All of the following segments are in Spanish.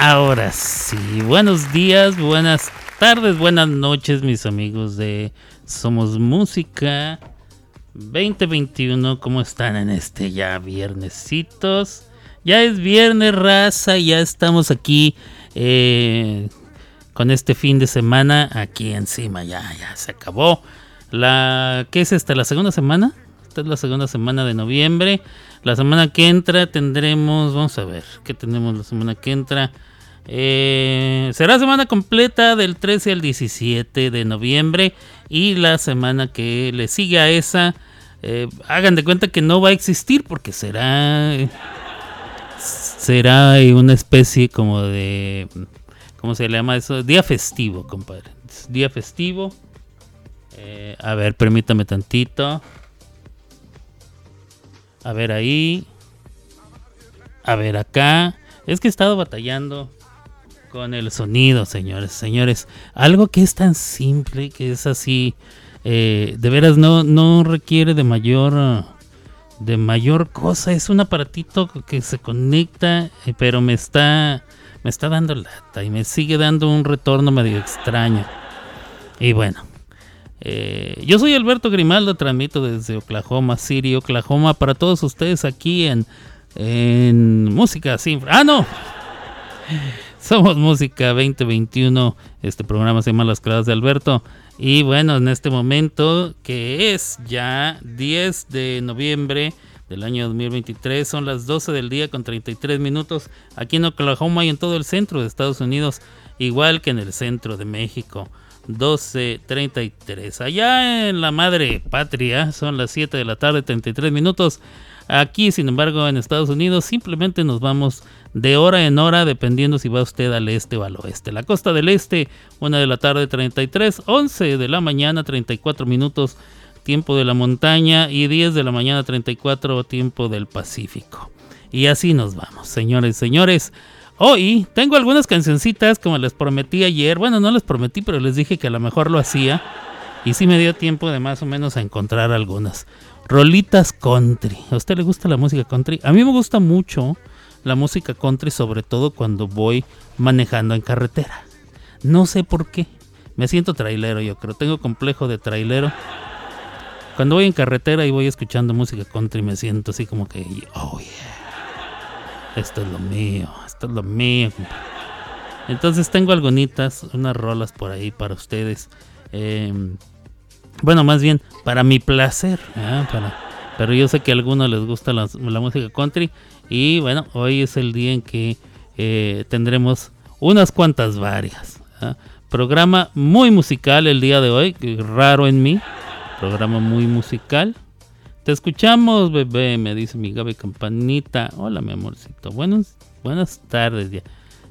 Ahora sí, buenos días, buenas tardes, buenas noches mis amigos de Somos Música 2021. ¿Cómo están en este ya viernesitos? Ya es viernes, raza, ya estamos aquí eh, con este fin de semana aquí encima. Ya, ya se acabó. La, ¿Qué es esta? ¿La segunda semana? Esta es la segunda semana de noviembre. La semana que entra tendremos, vamos a ver, ¿qué tenemos la semana que entra? Eh, será semana completa del 13 al 17 de noviembre y la semana que le sigue a esa, eh, hagan de cuenta que no va a existir porque será, será una especie como de, ¿cómo se llama eso? Día festivo, compadre. Día festivo. Eh, a ver, permítame tantito. A ver ahí. A ver acá. Es que he estado batallando con el sonido, señores. Señores, algo que es tan simple, que es así. Eh, de veras no, no requiere de mayor de mayor cosa. Es un aparatito que se conecta, eh, pero me está me está dando lata y me sigue dando un retorno medio extraño. Y bueno, eh, yo soy Alberto Grimaldo, transmito desde Oklahoma City, Oklahoma, para todos ustedes aquí en, en Música Sin... ¡Ah, no! Somos Música 2021, este programa se llama Las Claves de Alberto. Y bueno, en este momento, que es ya 10 de noviembre del año 2023, son las 12 del día con 33 minutos aquí en Oklahoma y en todo el centro de Estados Unidos, igual que en el centro de México. 12.33. Allá en la madre patria son las 7 de la tarde, 33 minutos. Aquí, sin embargo, en Estados Unidos simplemente nos vamos de hora en hora dependiendo si va usted al este o al oeste. La costa del este, 1 de la tarde 33, 11 de la mañana 34 minutos tiempo de la montaña y 10 de la mañana 34 tiempo del Pacífico. Y así nos vamos, señores, señores. Hoy tengo algunas cancioncitas como les prometí ayer. Bueno, no les prometí, pero les dije que a lo mejor lo hacía. Y sí me dio tiempo de más o menos a encontrar algunas. Rolitas country. ¿A usted le gusta la música country? A mí me gusta mucho la música country, sobre todo cuando voy manejando en carretera. No sé por qué. Me siento trailero, yo creo. Tengo complejo de trailero. Cuando voy en carretera y voy escuchando música country, me siento así como que, oh yeah, esto es lo mío esto es lo mío. Entonces tengo algunas, unas rolas por ahí para ustedes. Em, bueno, más bien para mi placer. pero yo sé que a algunos les gusta la, música country. Y bueno, hoy es el día en que eh, tendremos unas cuantas varias. Programa muy musical el día de hoy, raro en mí. Programa muy musical. Te escuchamos, bebé, me dice mi Gaby Campanita. Hola, mi amorcito. Buenos buenas tardes ya.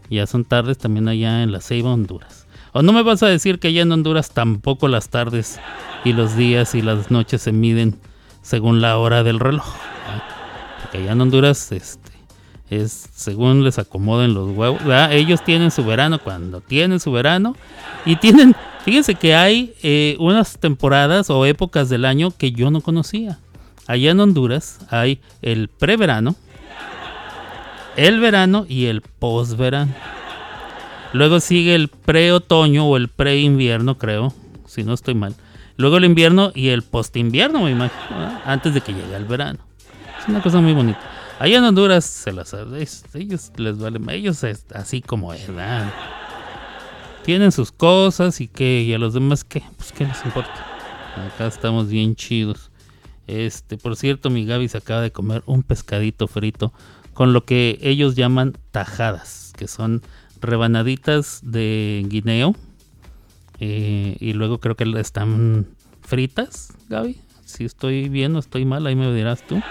Ya son tardes también allá en la Ceiba, Honduras. O no me vas a decir que allá en Honduras tampoco las tardes y los días y las noches se miden según la hora del reloj. Porque allá en Honduras este, es según les acomoden los huevos. Ellos tienen su verano cuando tienen su verano y tienen, fíjense que hay eh, unas temporadas o épocas del año que yo no conocía. Allá en Honduras hay el preverano, el verano y el posverano. Luego sigue el pre-otoño o el pre-invierno, creo, si no estoy mal. Luego el invierno y el post-invierno, me imagino, antes de que llegue el verano. Es una cosa muy bonita. Allá en Honduras se las ellos les vale, ellos es así como es, ¿verdad? Tienen sus cosas y que y a los demás qué, pues qué les importa. Acá estamos bien chidos. Este, por cierto, mi Gaby se acaba de comer un pescadito frito con lo que ellos llaman tajadas, que son rebanaditas de guineo. Eh, y luego creo que están fritas, Gaby. Si estoy bien o estoy mal, ahí me dirás tú.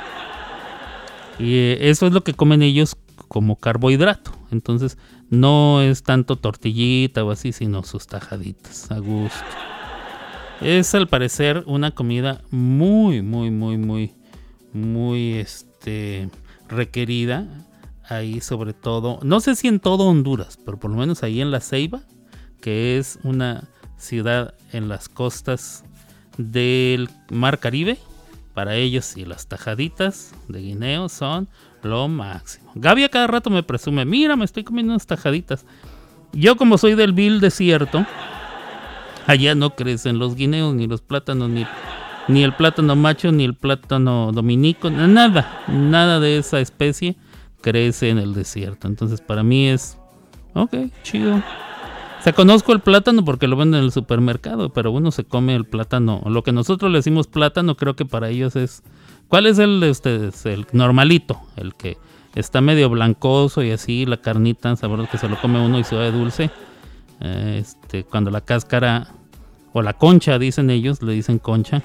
Y eh, eso es lo que comen ellos como carbohidrato. Entonces no es tanto tortillita o así, sino sus tajaditas a gusto. Es al parecer una comida muy, muy, muy, muy, muy, este, requerida ahí sobre todo, no sé si en todo Honduras, pero por lo menos ahí en La Ceiba, que es una ciudad en las costas del Mar Caribe. Para ellos y las tajaditas de guineo son Lo máximo. Gaby a cada rato me presume, mira, me estoy comiendo unas tajaditas. Yo como soy del vil desierto, allá no crecen los guineos, ni los plátanos, ni, ni el plátano macho, ni el plátano dominico, nada, nada de esa especie crece en el desierto. Entonces para mí es, ok, chido. O sea, conozco el plátano porque lo venden en el supermercado, pero uno se come el plátano. Lo que nosotros le decimos plátano, creo que para ellos es... ¿Cuál es el normalito, el que está medio blancoso y así, la carnita, sabrosa que se lo come uno y se va de dulce. Este, cuando la cáscara, o la concha, dicen ellos, le dicen concha.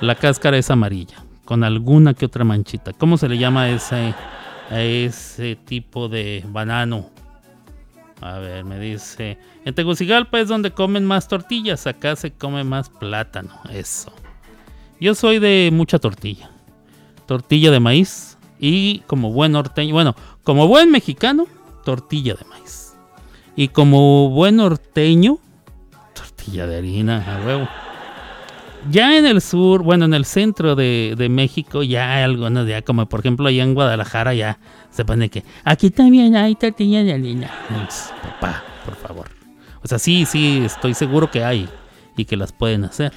La cáscara es amarilla, con alguna que otra manchita. ¿Cómo se le llama a ese, ese tipo de banano? A ver, me dice, en Tegucigalpa es donde comen más tortillas, acá se come más plátano, eso. Yo soy de mucha tortilla. Tortilla de maíz, y como buen norteño, bueno, como buen mexicano, tortilla de maíz. Y como buen norteño, tortilla de harina, a huevo. Ya en el sur, bueno, en el centro de, México, ya hay algunos, ya como por ejemplo allá en Guadalajara, ya se pone que aquí también hay tortilla de harina. papá, por favor. O sea, sí, sí, estoy seguro que hay y que las pueden hacer.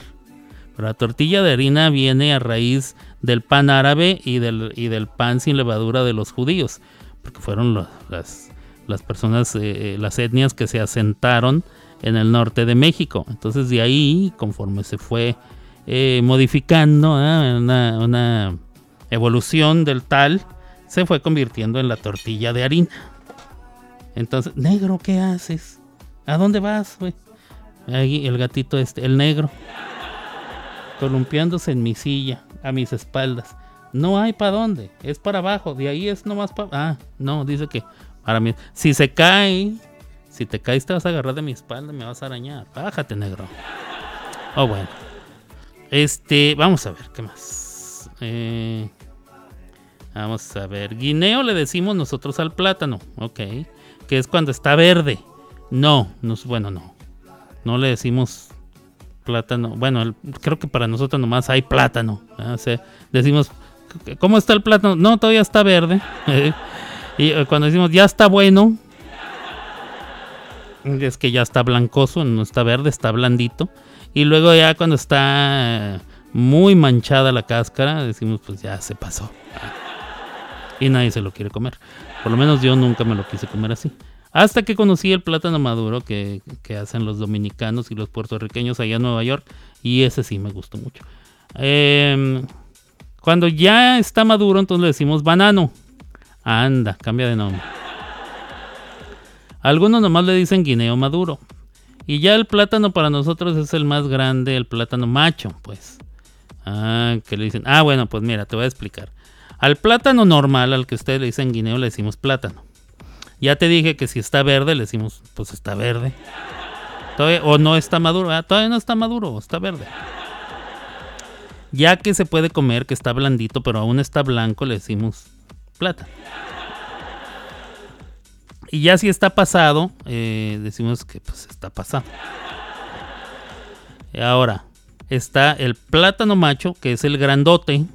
Pero la tortilla de harina viene a raíz del pan árabe y del, y del pan sin levadura de los judíos, porque fueron las, las personas, eh, las etnias que se asentaron en el norte de México. Entonces de ahí, conforme se fue eh, modificando una, una, evolución del tal, se fue convirtiendo en la tortilla de harina. Entonces, negro, ¿qué haces? ¿A dónde vas? Ahí el gatito este, el negro, columpiándose en mi silla a mis espaldas. No hay para dónde, es para abajo, de ahí es nomás para... Ah, no, dice que para mí... Si se cae, si te caes te vas a agarrar de mi espalda, me vas a arañar. Bájate, negro. Oh, bueno. Este, vamos a ver, ¿qué más? Eh, vamos a ver. Guineo le decimos nosotros al plátano, ok. Que es cuando está verde. No, no bueno, no. No le decimos plátano. Bueno, creo que para nosotros nomás hay plátano. decimos, ¿cómo está el plátano? No, todavía está verde. y eh, cuando decimos, ya está bueno, es que ya está blancoso, no está verde, está blandito. Y luego ya cuando está muy manchada la cáscara, decimos, pues ya se pasó. Y nadie se lo quiere comer. Por lo menos yo nunca me lo quise comer así. Hasta que conocí el plátano maduro que, hacen los dominicanos y los puertorriqueños allá en Nueva York. Y ese sí me gustó mucho. Em, cuando ya está maduro, entonces le decimos banano. Anda, cambia de nombre. Algunos nomás le dicen guineo maduro. Y ya el plátano para nosotros es el más grande, el plátano macho, pues. Ah, que le dicen. Ah, bueno, pues mira, te voy a explicar. Al plátano normal, al que ustedes le dicen guineo, le decimos plátano. Ya te dije que si está verde, le decimos, pues está verde. o no está maduro, ah, todavía no está maduro, está verde. Ya que se puede comer, que está blandito, pero aún está blanco, le decimos plata. Y ya si está pasado, eh, decimos que pues está pasado. Y ahora, está el plátano macho, que es el grandote.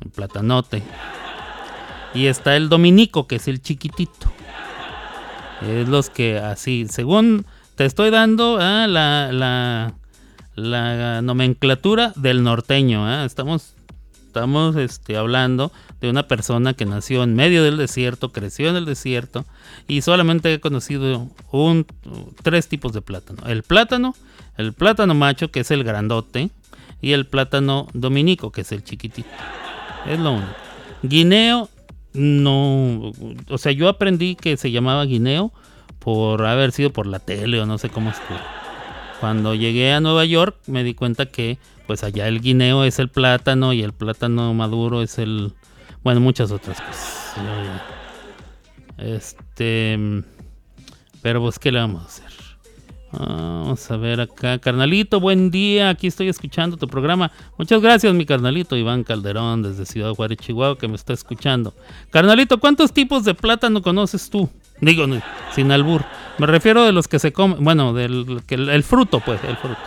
El platanote. Y está el dominico, que es el chiquitito. Es los que así, según te estoy dando ah, la, la, la, nomenclatura del norteño. Ah, estamos estamos este, hablando de una persona que nació en medio del desierto, creció en el desierto y solamente he conocido un, tres tipos de plátano. El plátano, el plátano macho, que es el grandote, y el plátano dominico, que es el chiquitito. Es lo único. Guineo no, o sea, yo aprendí que se llamaba guineo por haber sido por la tele o no sé cómo estuvo. Cuando llegué a Nueva York me di cuenta que pues allá el guineo es el plátano y el plátano maduro es el, bueno, muchas otras cosas. Este, pero pues qué le vamos a hacer. Vamos a ver acá. Carnalito, buen día. Aquí estoy escuchando tu programa. Muchas gracias, mi carnalito Iván Calderón, desde Ciudad Juárez, Chihuahua, que me está escuchando. Carnalito, ¿cuántos tipos de plátano conoces tú? Digo, sin albur. Me refiero de los que se comen. Bueno, del el fruto, pues, el fruto.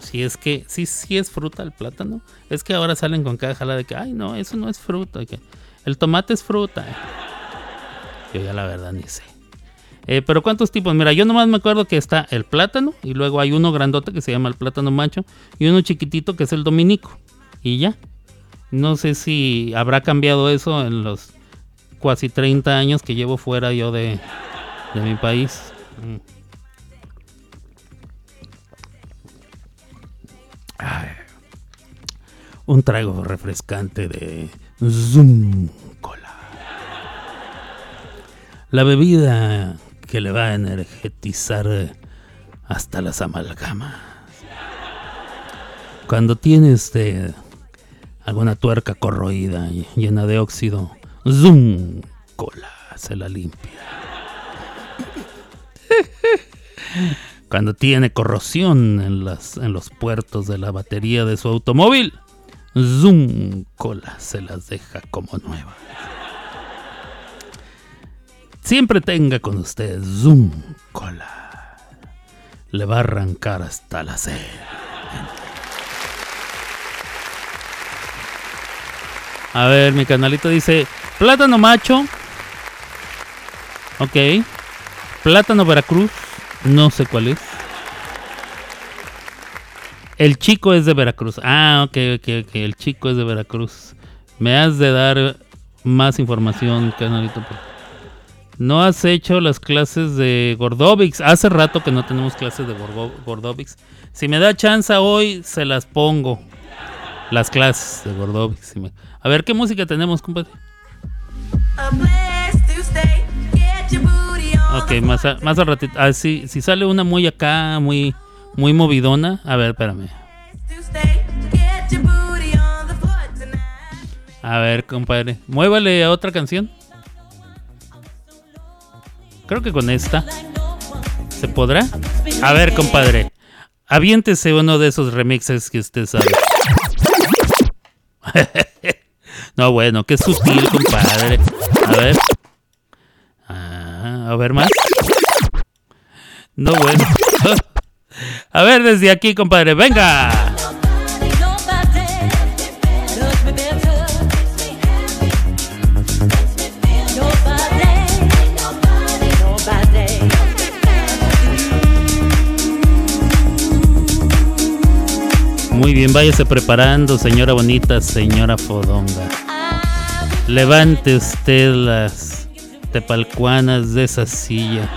Si es que, sí, sí es fruta el plátano. Es que ahora salen con cada jala de que, ay, no, eso no es fruta. El tomate es fruta. Yo ya la verdad ni sé. Eh, pero ¿cuántos tipos? Mira, yo nomás me acuerdo que está el plátano y luego hay uno grandote que se llama el plátano macho y uno chiquitito que es el dominico. Y ya. No sé si habrá cambiado eso en los casi 30 años que llevo fuera yo de, de mi país. Mm. Un trago refrescante de Zoom Cola. La bebida que le va a energetizar hasta las amalgamas. Cuando tienes este, alguna tuerca corroída llena de óxido, Zoom Cola se la limpia. Cuando tiene corrosión en, las, en los puertos de la batería de su automóvil, Zoom Cola se las deja como nuevas. Siempre tenga con usted Zoom Cola. Le va a arrancar hasta la sed. A ver, mi canalito dice plátano macho. Ok. Plátano Veracruz. No sé cuál es. El chico es de Veracruz. Ah, ok, ok, ok. El chico es de Veracruz. Me has de dar más información, canalito. No has hecho las clases de Gordovix. Hace rato que no tenemos clases de Gordovix. Si me da chance hoy, se las pongo. Las clases de Gordovix. A ver, ¿qué música tenemos, compadre? Ok, más, más al ratito. Ah, si sale una muy acá, muy, muy movidona. A ver, espérame. A ver, compadre. Muévale a otra canción. Creo que con esta. ¿Se podrá? A ver, compadre. Aviéntese uno de esos remixes que usted sabe. no, bueno, qué sutil, compadre. A ver. A ver más. No, bueno. A ver desde aquí, compadre. Venga. Muy bien, váyase preparando, señora bonita, señora fodonga. Levante usted las tepalcuanas de esa silla.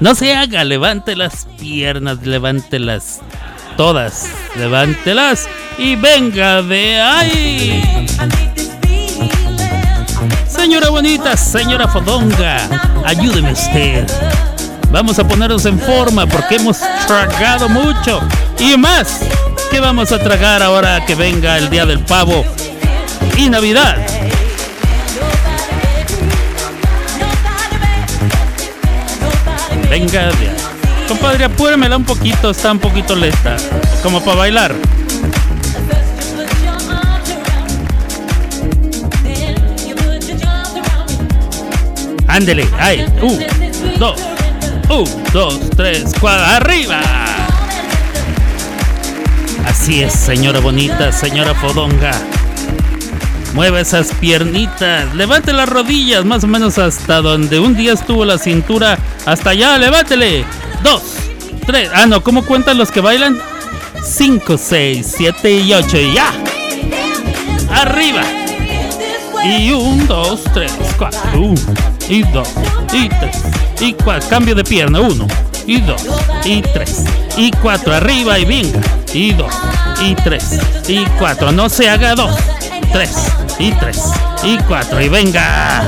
No se haga, levante las piernas, levántelas todas, levántelas y venga de ahí. Señora bonita, señora fodonga, ayúdeme usted. Vamos a ponernos en forma porque hemos tragado mucho y más. ¿Qué vamos a tragar ahora que venga el día del pavo y Navidad? Venga, compadre, apúremela un poquito, está un poquito lenta, como para bailar. Ándele, ay, un, dos, un, dos, tres, cuatro, arriba. Así es, señora bonita, señora fodonga. Mueve esas piernitas, levante las rodillas más o menos hasta donde un día estuvo la cintura. Hasta allá, levántele. Dos, tres. Ah, no, ¿cómo cuentan los que bailan? Cinco, seis, siete y ocho y ya. Arriba. Y un, dos, tres, cuatro. Un, y dos, y tres, y cuatro. Cambio de pierna. Uno, y dos, y tres, y cuatro. Arriba y venga y dos, y tres, y cuatro. No se haga dos, tres, y tres, y cuatro. Y venga.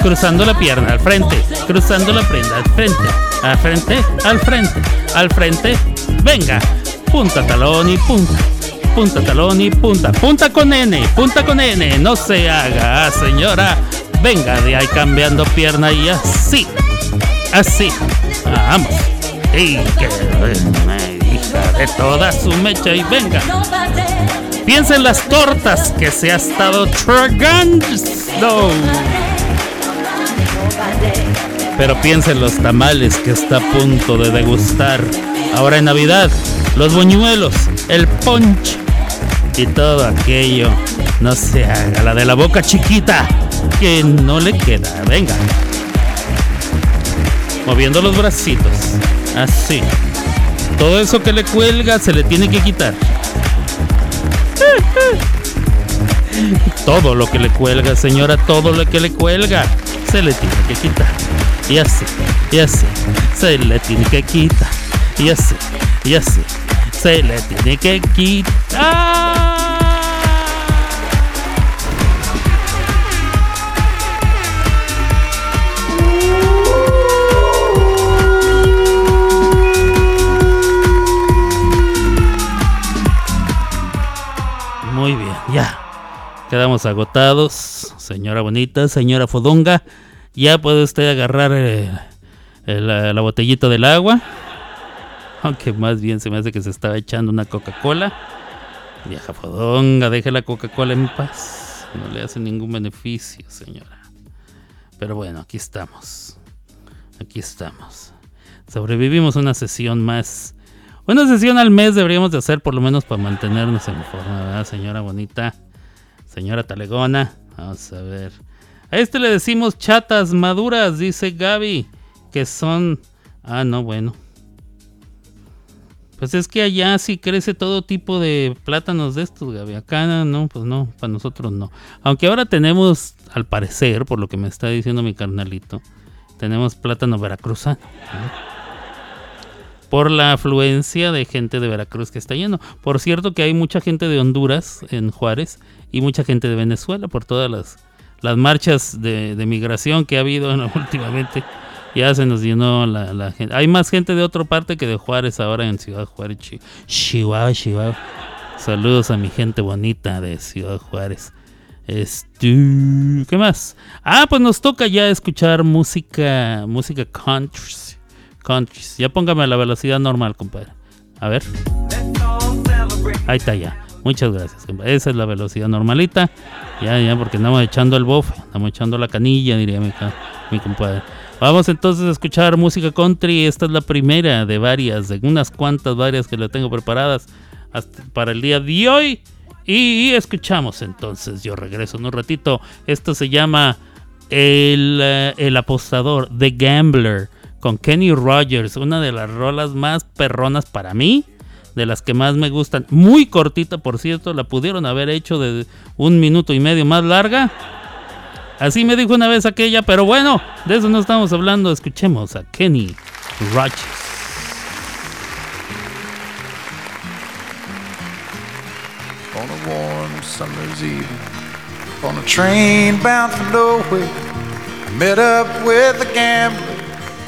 Cruzando la pierna al frente, cruzando la prenda al frente, al frente, al frente, al frente. Venga. Punta, talón y punta. Punta, talón y punta. Punta con N, punta con N. No se haga, señora. Venga de ahí cambiando pierna y así. Así. Vamos. Y que de toda su mecha y venga. Piensa en las tortas que se ha estado tragando. Pero piensa en los tamales que está a punto de degustar ahora en Navidad los boñuelos, el punch y todo aquello. No se haga la de la boca chiquita, que no le queda. Venga. Moviendo los bracitos. Así. Todo eso que le cuelga se le tiene que quitar. Todo lo que le cuelga, señora, todo lo que le cuelga, se le tiene que quitar. Y así, y así, se le tiene que quitar. Y así, y así, se le tiene que quitar. Quedamos agotados. Señora bonita, señora fodonga. Ya puede usted agarrar eh, la, botellita del agua. Aunque más bien se me hace que se estaba echando una Coca-Cola. Vieja fodonga, deje la Coca-Cola en paz. No le hace ningún beneficio, señora. Pero bueno, aquí estamos. Aquí estamos. Sobrevivimos una sesión más una sesión al mes deberíamos de hacer por lo menos para mantenernos en forma, ¿verdad, señora bonita? Señora talegona. Vamos a ver. A este le decimos chatas maduras, dice Gaby. Que son... Ah, no, bueno. Pues es que allá sí crece todo tipo de plátanos de estos, Gaby. Acá no, pues no, para nosotros no. Aunque ahora tenemos, al parecer, por lo que me está diciendo mi carnalito, tenemos plátano veracruzano por la afluencia de gente de Veracruz que está yendo. Por cierto que hay mucha gente de Honduras en Juárez y mucha gente de Venezuela por todas las, las marchas de, migración que ha habido últimamente. Ya se nos llenó la, gente. Hay más gente de otra parte que de Juárez ahora en Ciudad Juárez. Chihuahua, Chihuahua. Saludos a mi gente bonita de Ciudad Juárez. Este, ¿Qué más? Ah, pues nos toca ya escuchar música, música country countries. Ya póngame a la velocidad normal, compadre. A ver. Ahí está ya. Muchas gracias. Esa es la velocidad normalita. Ya, ya, porque andamos echando el bofe, andamos echando la canilla, diría mi, mi compadre. Vamos entonces a escuchar música country. Esta es la primera de varias, de unas cuantas varias que le tengo preparadas para el día de hoy. Y, escuchamos entonces, yo regreso en un ratito. Esto se llama El, eh, el Apostador, The Gambler con Kenny Rogers, una de las rolas más perronas para mí, de las que más me gustan. Muy cortita, por cierto, la pudieron haber hecho de un minuto y medio más larga. Así me dijo una vez aquella, pero bueno, de eso no estamos hablando. Escuchemos a Kenny Rogers. On a warm summer's evening, on a train bound for nowhere, met up with a gambler.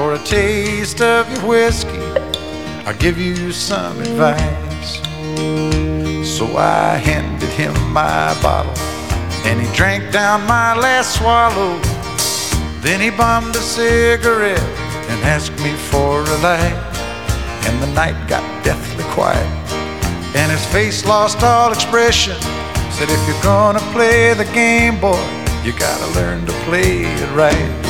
For a taste of your whiskey, I'll give you some advice. So I handed him my bottle, and he drank down my last swallow. Then he bummed a cigarette and asked me for a light. And the night got deathly quiet, and his face lost all expression. Said, If you're gonna play the game, boy, you gotta learn to play it right.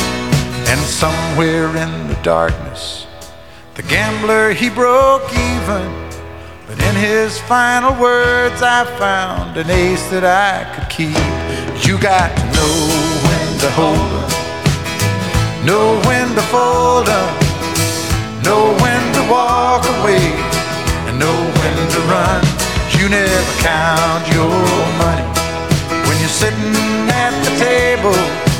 And somewhere in the darkness, the gambler he broke even. But in his final words, I found an ace that I could keep. You got to know when to hold up, know when to fold up, know when to walk away, and know when to run. You never count your money when you're sitting at the table.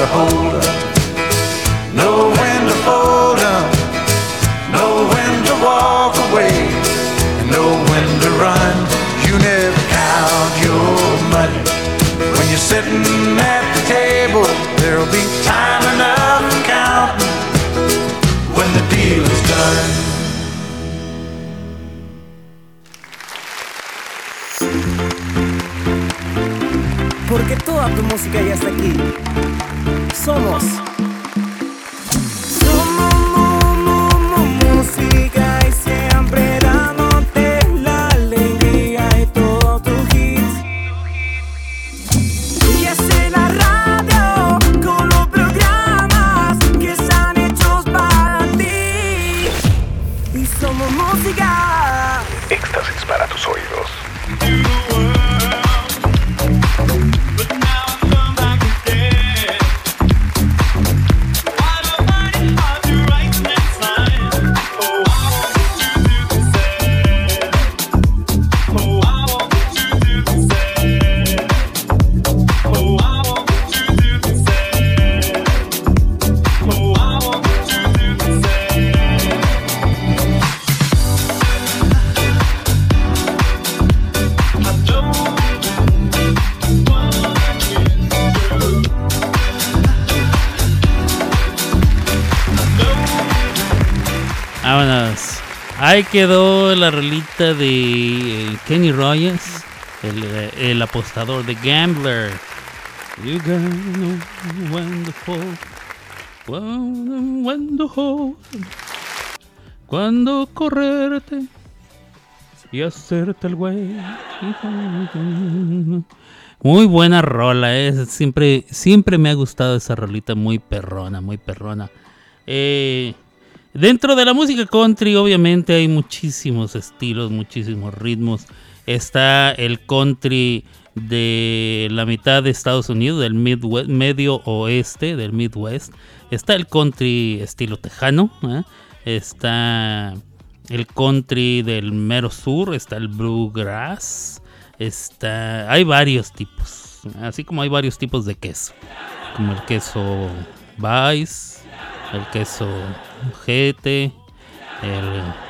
to hold 'em, know when to fold 'em, know when to walk away, and know when to run. You never count your money. When you're sitting at the table, there'll be time enough for counting. When the deal is done. Porque toda tu música ya está aquí. Somos. Ahí quedó la rolita de eh, Kenny Rogers, el, eh, el apostador de Gambler. You when to hold, cuando correrte y hacerte el güey. Muy buena rola, eh. siempre, siempre me ha gustado esa rolita, muy perrona, muy perrona. Eh, Dentro de la música country, obviamente, hay muchísimos estilos, muchísimos ritmos. Está el country de la mitad de Estados Unidos, del Midwest, medio oeste, del Midwest. Está el country estilo tejano. ¿eh? Está el country del mero sur. Está el bluegrass. Está, hay varios tipos. Así como hay varios tipos de queso. Como el queso Vice, el queso GT,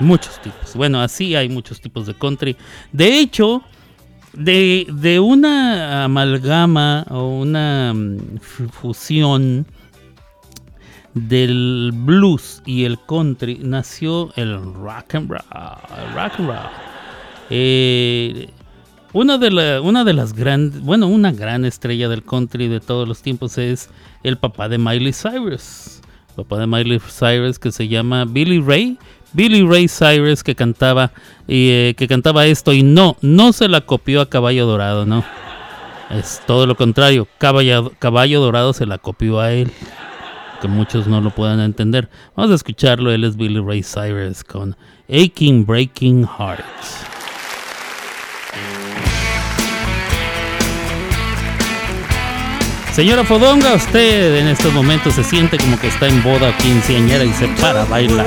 muchos tipos. Bueno, así hay muchos tipos de country. De hecho, de, de una amalgama o una mm, fu- fusión del blues y el country nació el rock and roll. rock and roll. Eh, una de, la- una de las grandes, bueno, una gran estrella del country de todos los tiempos es el papá de Miley Cyrus. Papá de Miley Cyrus que se llama Billy Ray. Billy Ray Cyrus que cantaba eh, que cantaba esto y no, no se la copió a Caballo Dorado, no. Es todo lo contrario. Caballo, Caballo Dorado se la copió a él. Que muchos no lo puedan entender. Vamos a escucharlo. Él es Billy Ray Cyrus con Aching Breaking Heart. Señora Fodonga, usted en estos momentos se siente como que está en boda quinceañera y se para a bailar.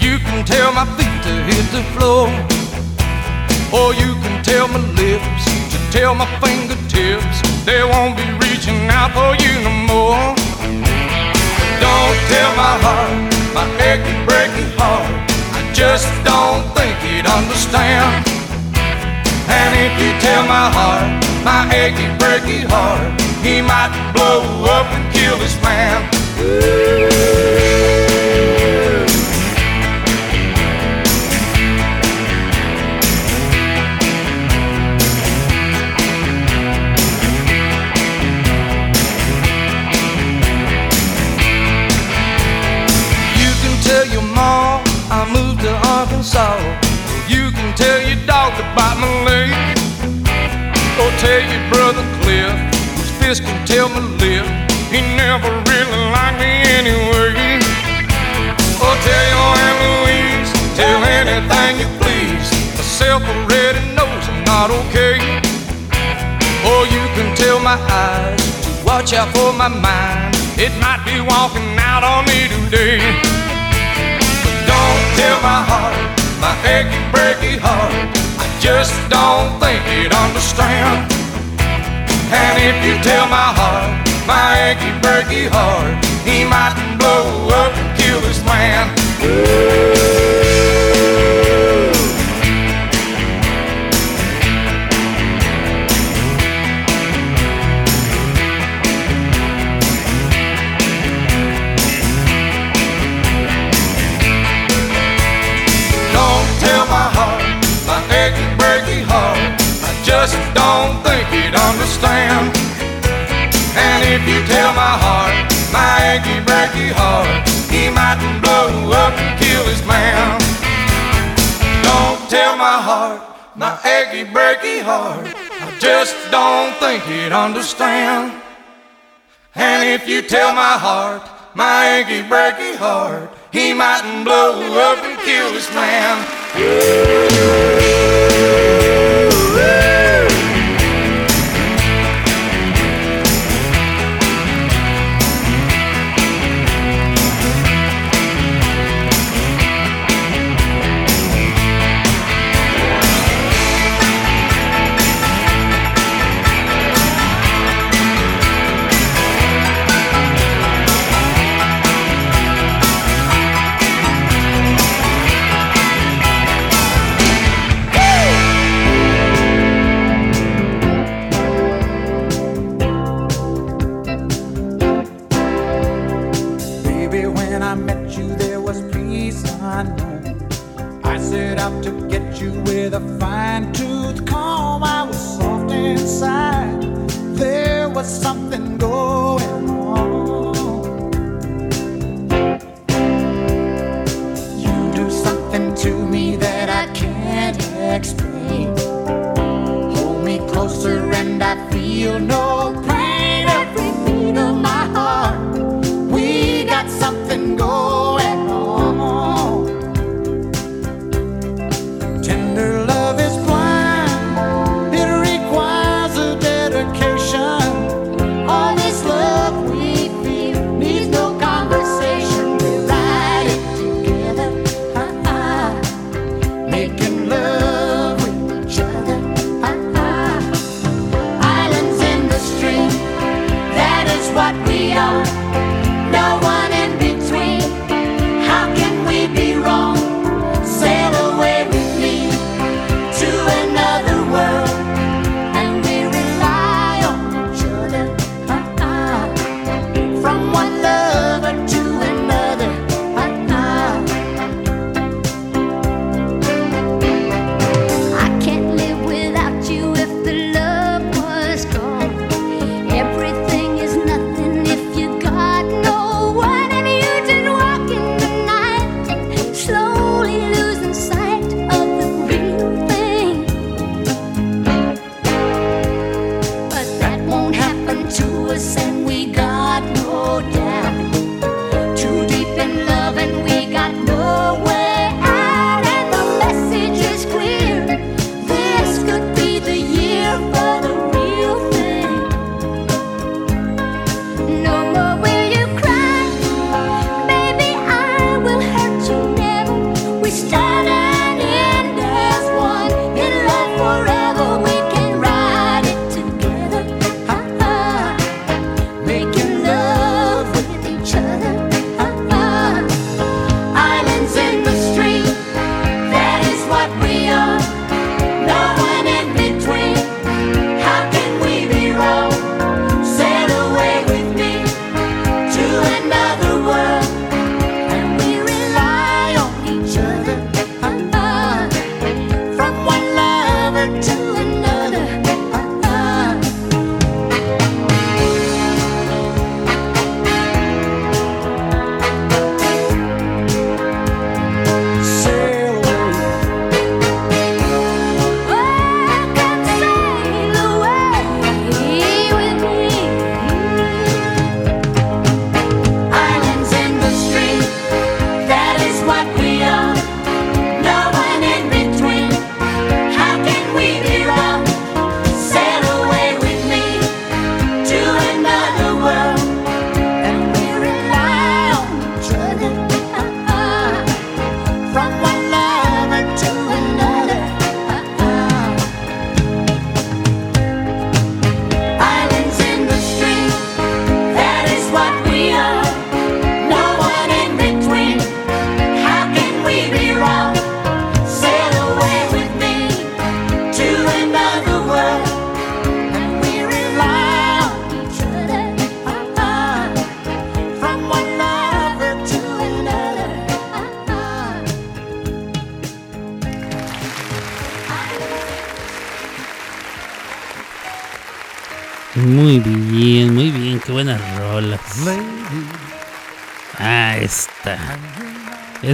You can tell my feet to hit the floor. Or you can tell my lips to tell my fingertips they won't be reaching out for you no more. Don't tell my heart, my achy, breaky heart. I just don't think he'd understand. And if you tell my heart, my achy, breaky heart, he might blow up and kill this man. You Arkansas. You can tell your dog bite my leg. Or tell your brother Cliff, whose fist can tell my lip. He never really liked me anyway. Or tell your Aunt Louise, tell anything you please. Myself already knows I'm not okay. Or you can tell my eyes to watch out for my mind. It might be walking out on me today. Tell my heart, my achy, breaky heart. I just don't think it understand. And if you tell my heart, my achy, breaky heart, he might blow up and kill this man. If you tell my heart, my achy, breaky heart, he mightn't blow up and kill his man. Don't tell my heart, my achy, breaky heart. I just don't think he'd understand. And if you tell my heart, my achy, breaky heart, he mightn't blow up and kill this man. Baby,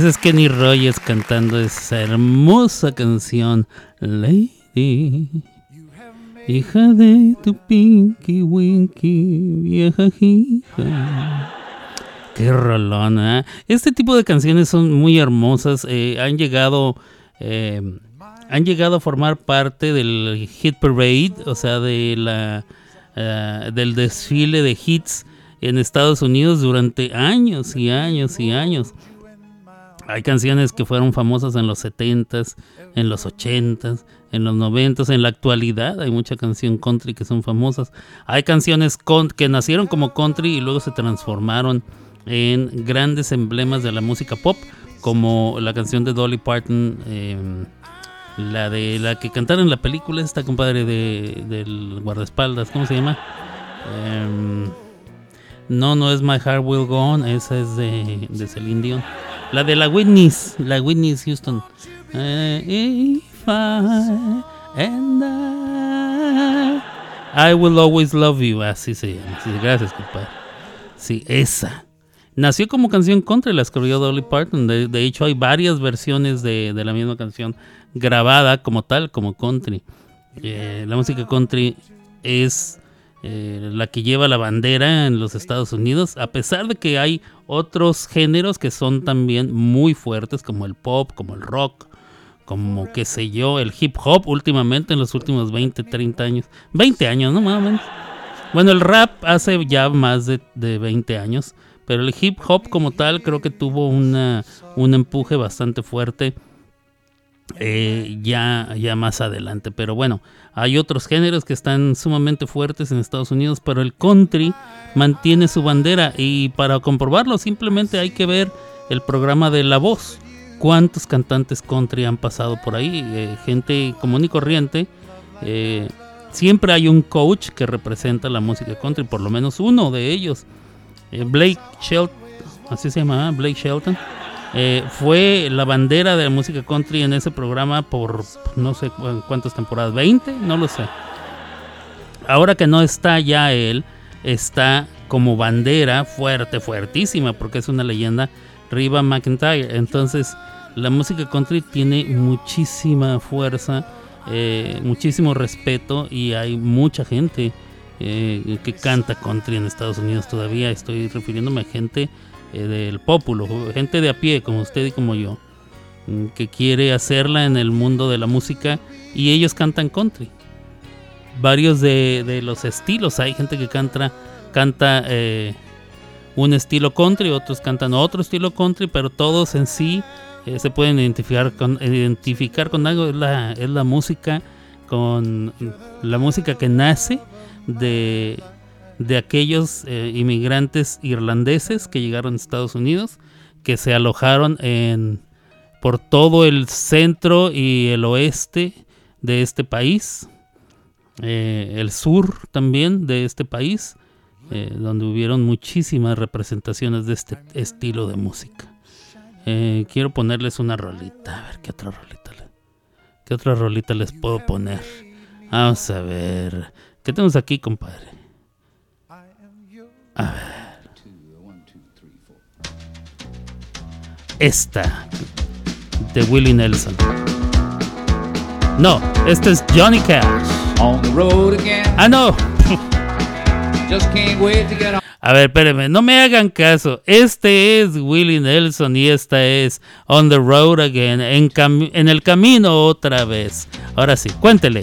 es Kenny Rogers cantando esa hermosa canción. Lady. Hija de tu Pinky Winky, vieja hija. Qué rolona. Este tipo de canciones son muy hermosas. eh, han llegado. eh, han llegado a formar parte del Hit Parade, o sea, de la, eh, del desfile de hits en Estados Unidos durante años y años y años. Hay canciones que fueron famosas en los 70s, en los 80s, en los 90s, en la actualidad hay mucha canción country que son famosas. Hay canciones con- que nacieron como country y luego se transformaron en grandes emblemas de la música pop, como la canción de Dolly Parton, em, la de la que cantaron en la película, esta compadre de, del guardaespaldas, ¿cómo se llama? Em, no, no es My Heart Will Go On, esa es de, de Celine Dion. La de la Whitney's, la Whitney's Houston. Eh, if I and I, will always love you, así se. Sí, gracias, compadre. Sí, esa. Nació como canción country, la escribió Dolly Parton. De, de hecho, hay varias versiones de, de la misma canción grabada como tal, como country. Eh, la música country es eh, la que lleva la bandera en los Estados Unidos, a pesar de que hay otros géneros que son también muy fuertes, como el pop, como el rock, como qué sé yo, el hip hop últimamente en los últimos 20, 30 años. 20 años, no. Bueno, el rap hace ya más de, de 20 años, pero el hip hop como tal creo que tuvo una, un empuje bastante fuerte eh, ya, ya más adelante. Pero bueno, hay otros géneros que están sumamente fuertes en Estados Unidos, pero el country mantiene su bandera y para comprobarlo simplemente hay que ver el programa de La Voz. ¿Cuántos cantantes country han pasado por ahí? Eh, gente común y corriente. eh, siempre hay un coach que representa la música country, por lo menos uno de ellos. Eh, Blake Shelton, así se llama, Blake Shelton. Eh, fue la bandera de la música country en ese programa por no sé cu- cuántas temporadas, 20, no lo sé. Ahora que no está ya él, está como bandera fuerte, fuertísima, porque es una leyenda, Riva McIntyre. Entonces, la música country tiene muchísima fuerza, eh, muchísimo respeto y hay mucha gente eh, que canta country en Estados Unidos todavía. Estoy refiriéndome a gente eh, del pópulo, gente de a pie como usted y como yo, mm, que quiere hacerla en el mundo de la música y ellos cantan country. Varios de, de los estilos, hay gente que canta, canta eh, un estilo country, otros cantan otro estilo country, pero todos en sí eh, se pueden identificar con, identificar con algo, es la, es la música, con la música que nace de, de aquellos eh, inmigrantes irlandeses que llegaron a Estados Unidos, que se alojaron en, por todo el centro y el oeste de este país, eh, el sur también de este país, eh, donde hubieron muchísimas representaciones de este estilo de música. Quiero ponerles una rolita, a ver qué otra rolita, qué otra rolita les puedo poner. Vamos a ver, ¿qué tenemos aquí, compadre? A ver. Esta de Willie Nelson. No, este es Johnny Cash. On the road again. Ah, no. Just can't wait to get on. A ver, espérenme, no me hagan caso. Este es Willie Nelson y esta es On the Road Again, en, en el camino otra vez. Ahora sí, cuéntele.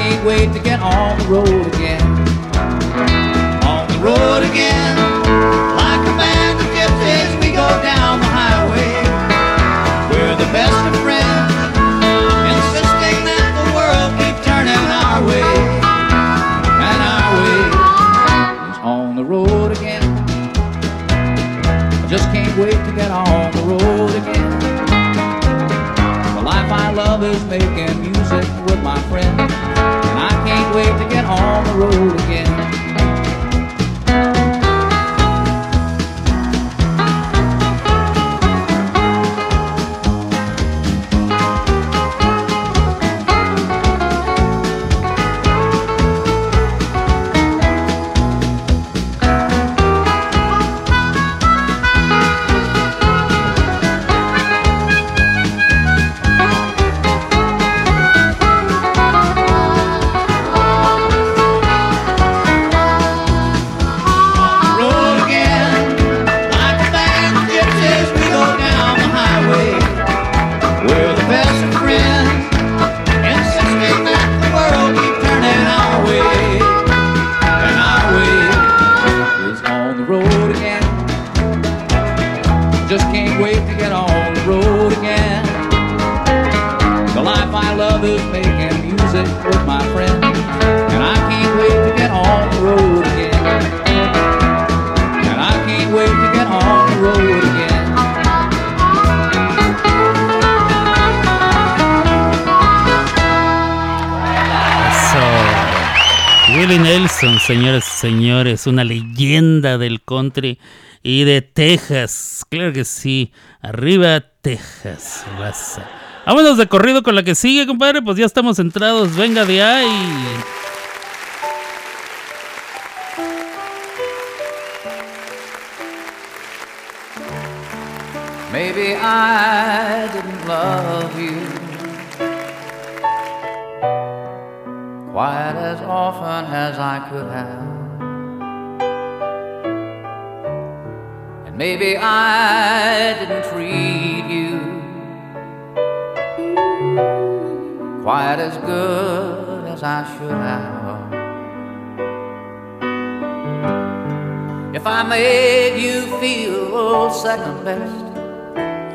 can't wait to get on the road again. On the road again, like a band of gypsies, we go down the highway. We're the best of friends, insisting that the world keep turning our way. And our way is on the road again. I just can't wait to get on the road again. The life I love is making music with my friends. Wait to get on the road again. Señores señores, una leyenda del country y de Texas. Claro que sí. Arriba, Texas. raza. Vámonos de corrido con la que sigue, compadre. Pues ya estamos centrados. Venga de ahí. Maybe I didn't love you quite as often as I could have. And maybe I didn't treat you quite as good as I should have. If I made you feel second best,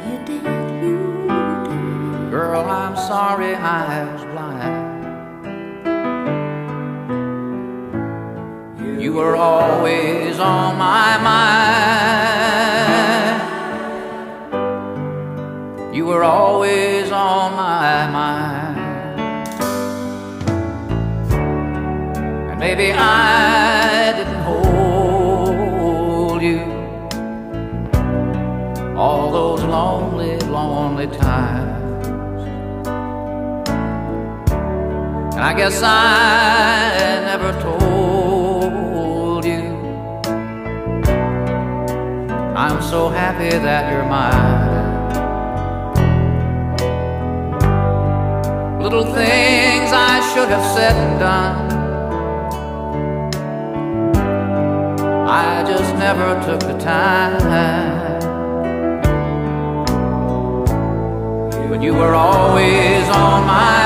you did, you did. Girl, I'm sorry I was blind. You were always on my mind. You were always on my mind. And maybe I didn't hold you all those lonely, lonely times. And I guess I never told I'm so happy that you're mine. Little things I should have said and done. I just never took the time. But you were always on my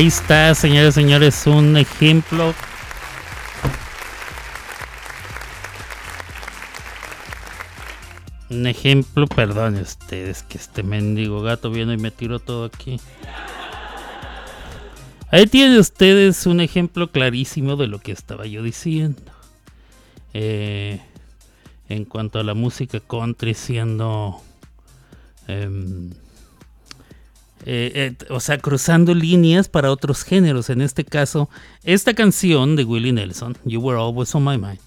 Ahí está, señores señores, un ejemplo. Un ejemplo, perdón ustedes que este mendigo gato viene y me tiró todo aquí. Ahí tienen ustedes un ejemplo clarísimo de lo que estaba yo diciendo. Eh, en cuanto a la música country siendo... em, eh, eh, o sea, cruzando líneas para otros géneros. En este caso, esta canción de Willie Nelson, You Were Always on My Mind,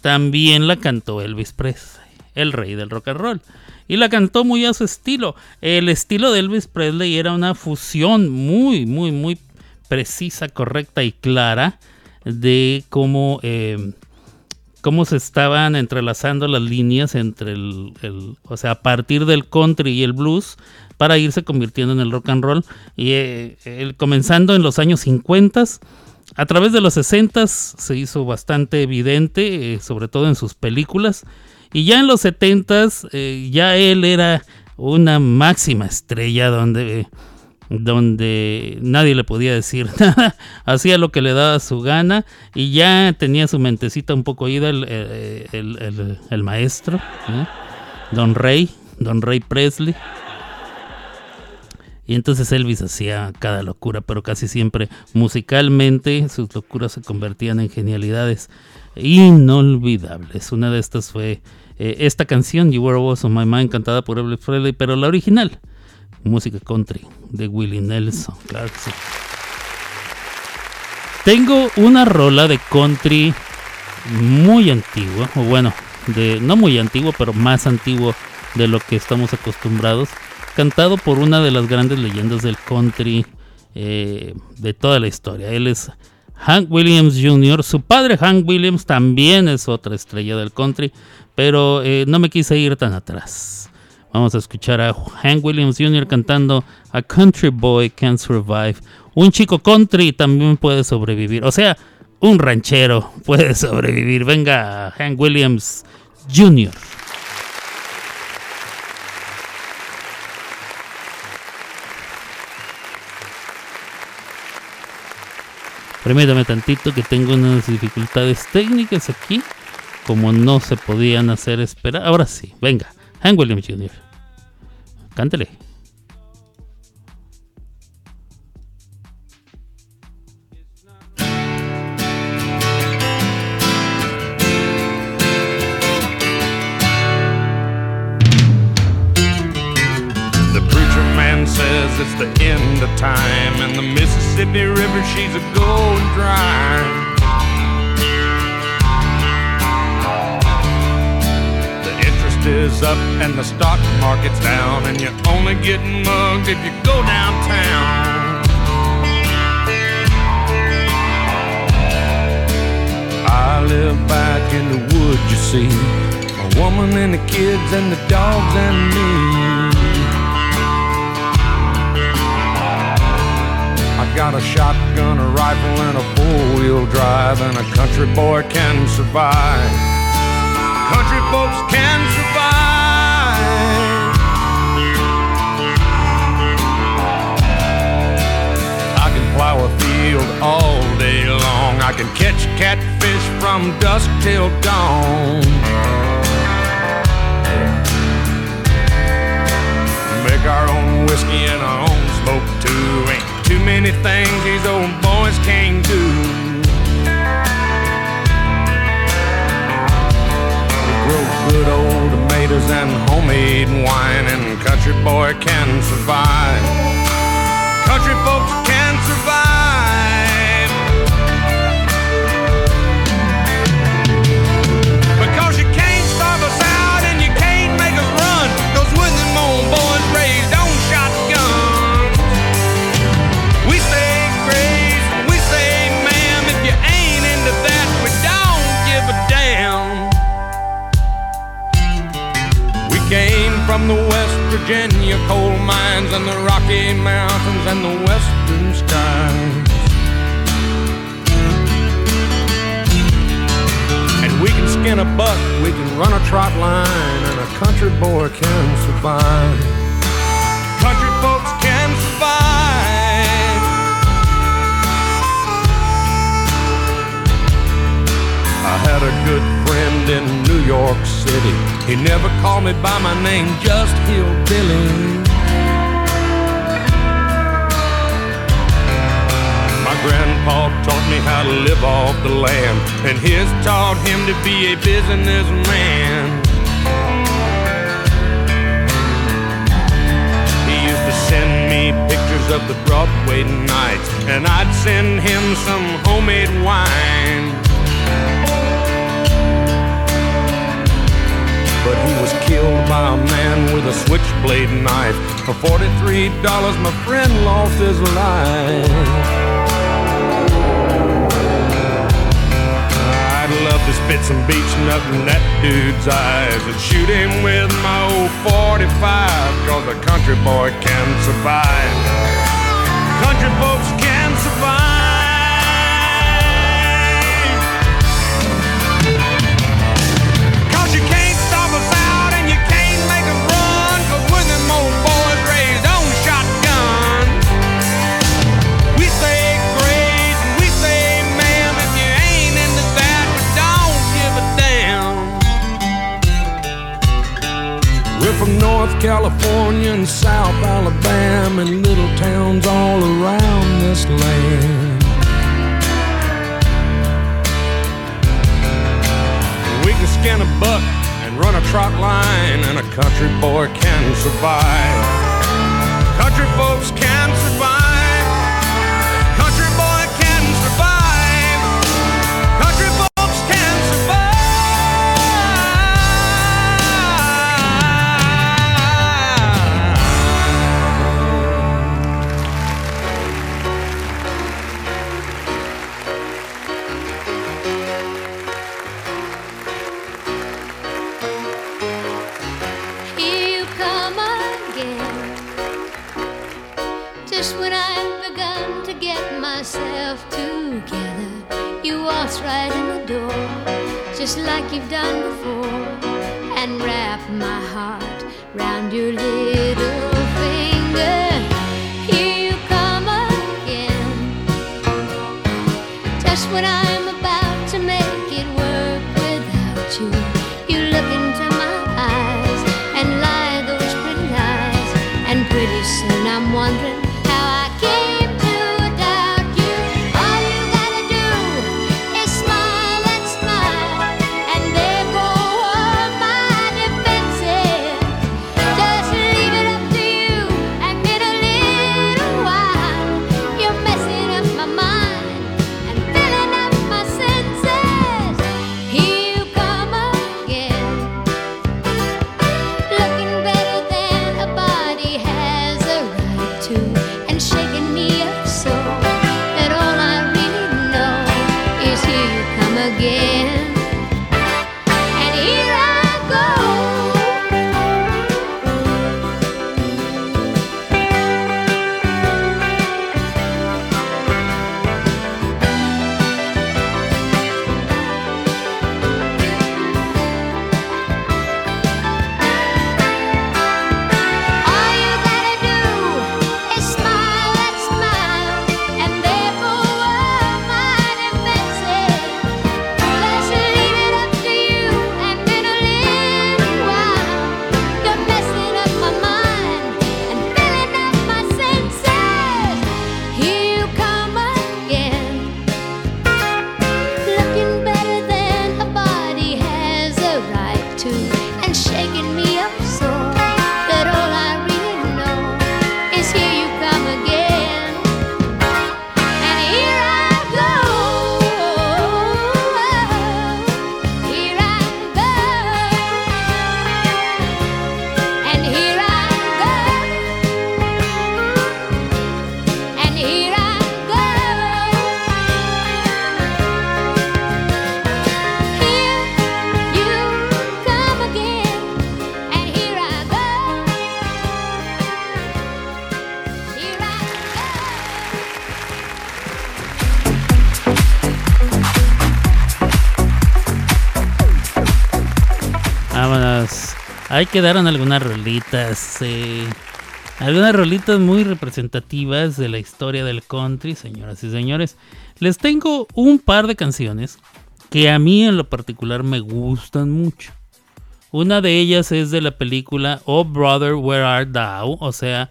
también la cantó Elvis Presley, el rey del rock and roll. Y la cantó muy a su estilo. El estilo de Elvis Presley era una fusión muy, muy, muy precisa, correcta y clara de cómo, eh, cómo se estaban entrelazando las líneas entre el, el- o sea, a partir del country y el blues para irse convirtiendo en el rock and roll. Y eh, comenzando en los años 50, a través de los 60 se hizo bastante evidente, eh, sobre todo en sus películas. Y ya en los 70 ya él era una máxima estrella donde, donde nadie le podía decir nada. Hacía lo que le daba su gana y ya tenía su mentecita un poco ida el, eh, el- el- el maestro, ¿eh? Don Rey, Don Rey Presley. Y entonces Elvis hacía cada locura, pero casi siempre musicalmente sus locuras se convertían en genialidades inolvidables. Una de estas fue eh, esta canción, You Were Always on My Mind, cantada por Elvis Presley, pero la original, música country de Willie Nelson. Claro sí. Tengo una rola de country muy antigua, o bueno, de no muy antiguo, pero más antiguo de lo que estamos acostumbrados, cantado por una de las grandes leyendas del country eh, de toda la historia. Él es Hank Williams Jr. Su padre Hank Williams también es otra estrella del country, pero eh, no me quise ir tan atrás. Vamos a escuchar a Hank Williams Jr. cantando A Country Boy Can Survive. Un chico country también puede sobrevivir. O sea, un ranchero puede sobrevivir. Venga, Hank Williams Jr. Permítame tantito que tengo unas dificultades técnicas aquí. Como no se podían hacer esperar. Ahora sí, venga. Hank Williams Jr. Cántele. It's the of time, and the Mississippi River, she's a going dry. The interest is up and the stock market's down, and you're only getting mugged if you go downtown. I live back in the woods, you see. A woman and the kids and the dogs and me. Got a shotgun, a rifle, and a four-wheel drive, and a country boy can survive. Country folks can survive. I can plow a field all day long. I can catch catfish from dusk till dawn. Make our own whiskey and our own smoke too. Too many things these old boys can't do. We grow good old tomatoes and homemade wine, and country boy can survive. Country folks can survive. the West Virginia coal mines and the Rocky Mountains and the western skies. And we can skin a buck, we can run a trot line, and a country boy can survive. Country folks can survive. I had a good lived in New York City. He never called me by my name, just Hillbilly. My grandpa taught me how to live off the land, and his taught him to be a businessman. He used to send me pictures of the Broadway nights, and I'd send him some homemade wine. But he was killed by a man with a switchblade knife. For $43, my friend lost his life. I'd love to spit some beach nut in that dude's eyes and shoot him with my old 45, cause a country boy can survive. Country folks from North California and South Alabama and little towns all around this land. We can skin a buck and run a trot line, and a country boy can survive. Country folks like you've done before, and wrap my heart round your little finger. Here you come again. Just when I'm Ahí quedaron algunas rolitas. eh, algunas rolitas muy representativas de la historia del country, señoras y señores. Les tengo un par de canciones que a mí en lo particular me gustan mucho. Una de ellas es de la película Oh Brother, Where Art Thou? O sea,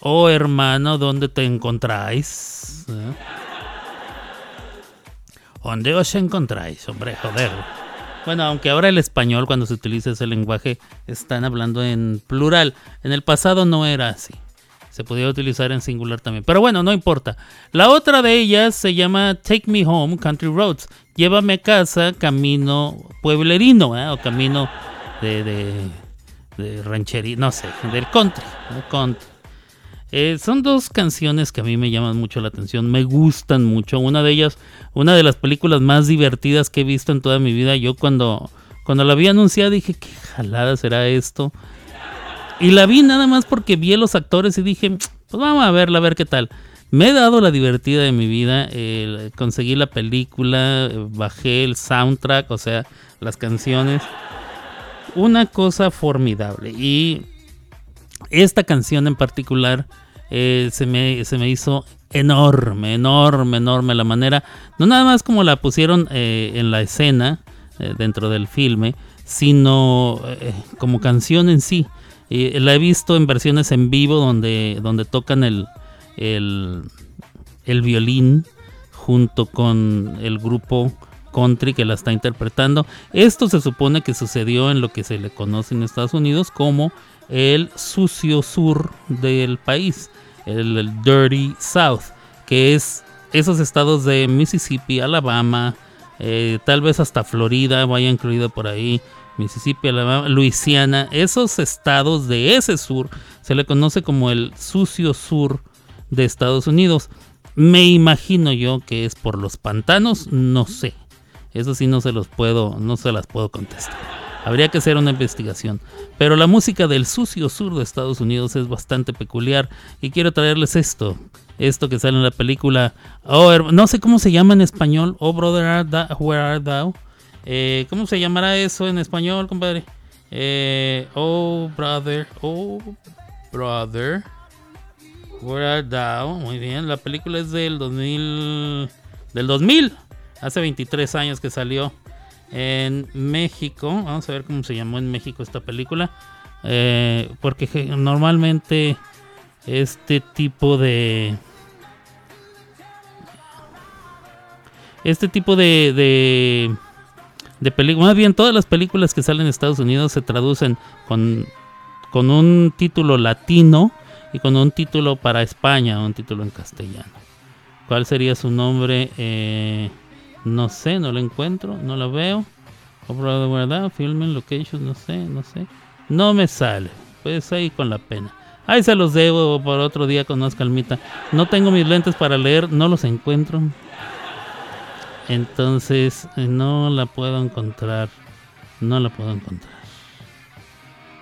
Oh hermano, ¿dónde te encontráis? ¿Eh? ¿Dónde os encontráis? Hombre, joder. Bueno, aunque ahora el español cuando se utiliza ese lenguaje están hablando en plural. En el pasado no era así. Se podía utilizar en singular también. Pero bueno, no importa. La otra de ellas se llama Take Me Home Country Roads. Llévame a casa, camino pueblerino, ¿eh? o camino de, de, de ranchería, no sé, del country. del country. Eh, son dos canciones que a mí me llaman mucho la atención, me gustan mucho. Una de ellas, una de las películas más divertidas que he visto en toda mi vida. Yo cuando, cuando la vi anunciada dije, ¿qué jalada será esto? Y la vi nada más porque vi a los actores y dije, pues vamos a verla, a ver qué tal. Me he dado la divertida de mi vida, conseguí la película, bajé el soundtrack, o sea, las canciones. Una cosa formidable. Y esta canción en particular eh, se, me, se me hizo enorme, enorme, enorme la manera. No nada más como la pusieron eh, en la escena eh, dentro del filme, sino como canción en sí. La he visto en versiones en vivo donde, donde tocan el, el, el violín junto con el grupo country que la está interpretando. Esto se supone que sucedió en lo que se le conoce en Estados Unidos como el sucio sur del país, el, Dirty South, que es esos estados de Mississippi, Alabama, eh, tal vez hasta Florida vaya incluido por ahí, Mississippi, Alabama, Luisiana, esos estados de ese sur se le conoce como el sucio sur de Estados Unidos. Me imagino yo que es por los pantanos, no sé. Eso sí no se los puedo, no se las puedo contestar. Habría que hacer una investigación. Pero la música del sucio sur de Estados Unidos es bastante peculiar y quiero traerles esto. Esto que sale en la película. Oh, no sé cómo se llama en español. Oh, brother, where art thou? Eh, ¿Cómo se llamará eso en español, compadre? Eh, oh, brother, oh, brother, where art thou? Muy bien, la película es del 2000. Del 2000. Hace 23 años que salió en México. Vamos a ver cómo se llamó en México esta película. Eh, porque normalmente este tipo de... Este tipo de... de de películas, más bien todas las películas que salen en Estados Unidos se traducen con, con un título latino y con un título para España, un título en castellano. ¿Cuál sería su nombre? Eh, no sé, no lo encuentro, no lo veo. Oh, brother, ¿verdad? Filming location, no sé, no sé. No me sale. Pues ahí con la pena. Ahí se los debo por otro día con más calmita. No tengo mis lentes para leer, no los encuentro. Entonces eh, no la puedo encontrar. No la puedo encontrar.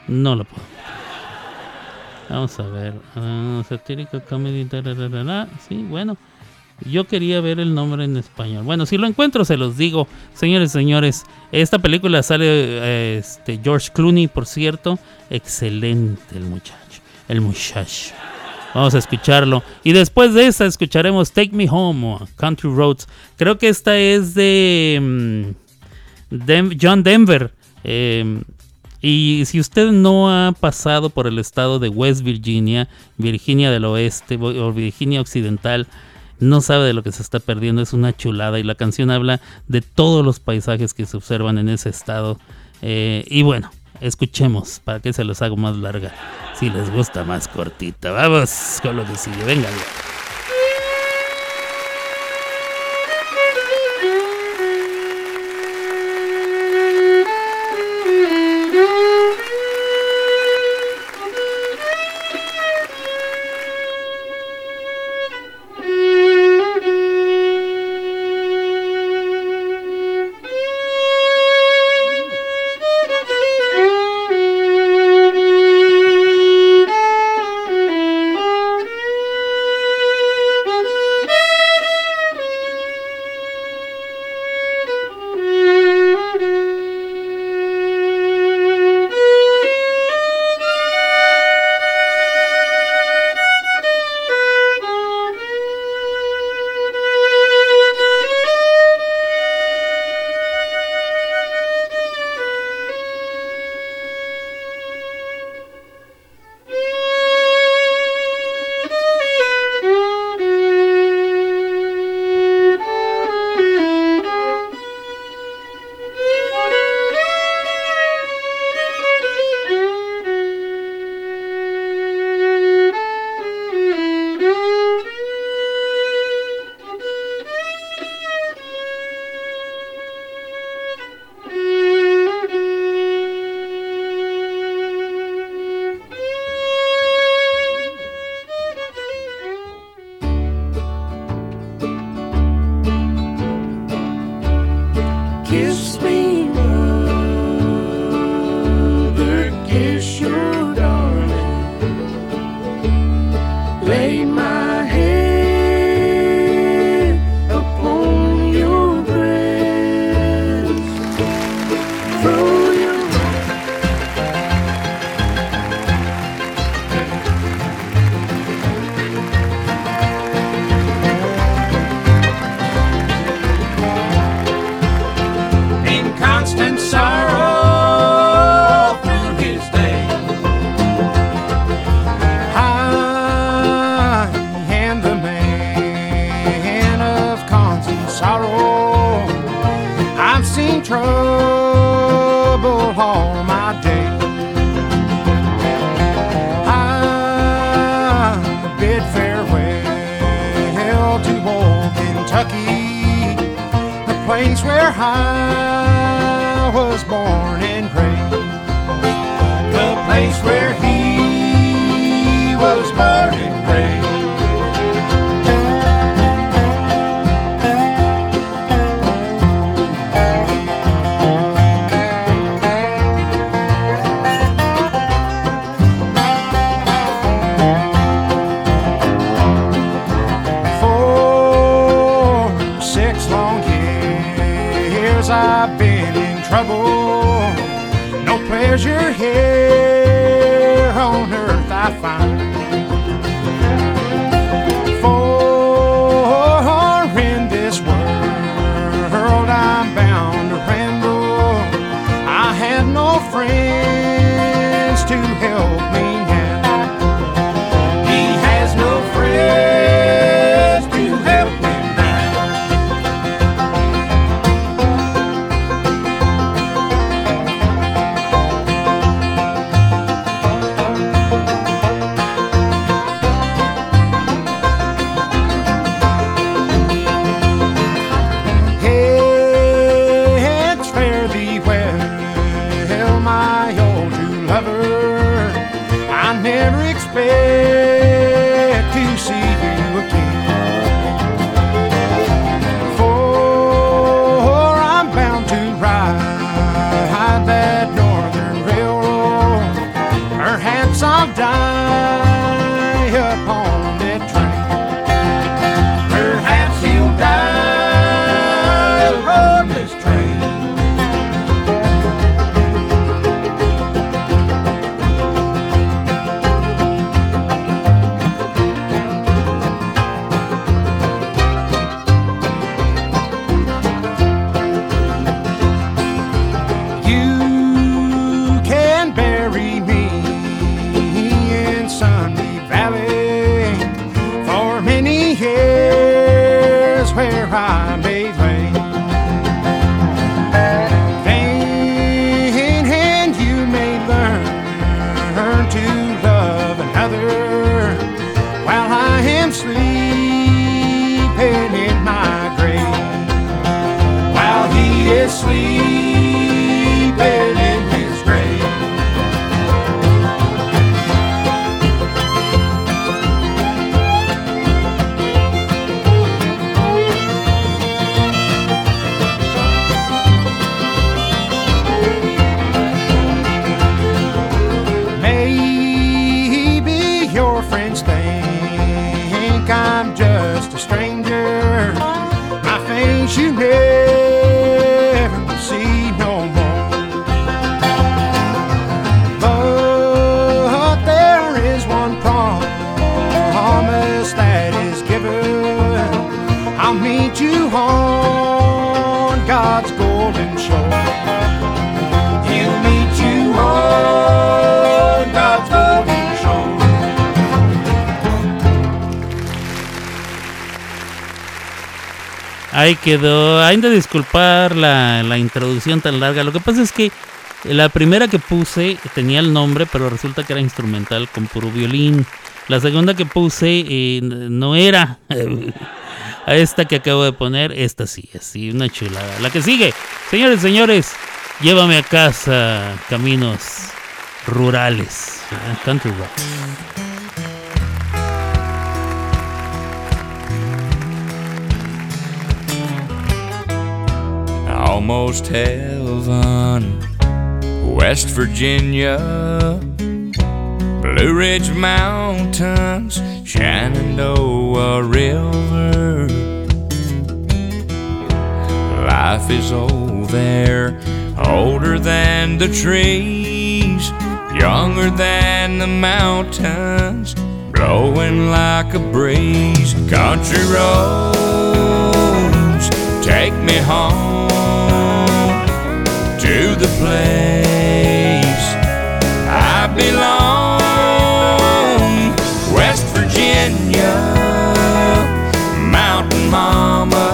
No la puedo. Vamos a ver. Ah, satírica comedy. tararara. Sí, bueno. Yo quería ver el nombre en español. Bueno, si lo encuentro se los digo. Señores señores, esta película sale eh, este George Clooney, por cierto. Excelente el muchacho. El muchacho. Vamos a escucharlo. Y después de esta escucharemos Take Me Home Country Roads. Creo que esta es de mm, John Denver. Eh, y si usted no ha pasado por el estado de West Virginia, Virginia del Oeste o Virginia Occidental, no sabe de lo que se está perdiendo. Es una chulada. Y la canción habla de todos los paisajes que se observan en ese estado. Eh, y bueno, escuchemos para que se los hago más larga. Si les gusta más cortita. Vamos con lo que sigue. Venga. Think I'm just a stranger. My face you never Ahí quedó. Hay de disculpar la, la introducción tan larga. Lo que pasa es que la primera que puse tenía el nombre, pero resulta que era instrumental con puro violín. La segunda que puse eh, no era. A esta que acabo de poner, esta sí, así, una chulada. La que sigue, señores, señores, llévame a casa, caminos rurales. ah, Country rock. Almost heaven. West Virginia, Blue Ridge Mountains, Shenandoah River. Life is old there, older than the trees, younger than the mountains, blowing like a breeze. Country roads take me home to the place I belong. West Virginia, Mountain Mama,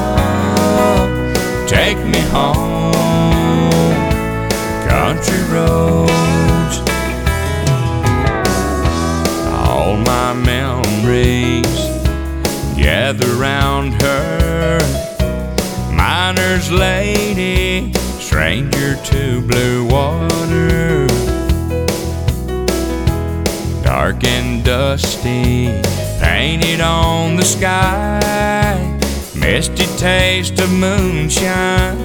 take me home. Country roads, all my memories gather round her. Mine are river's lady, stranger to blue water. Dark and dusty, painted on the sky. Misty taste of moonshine,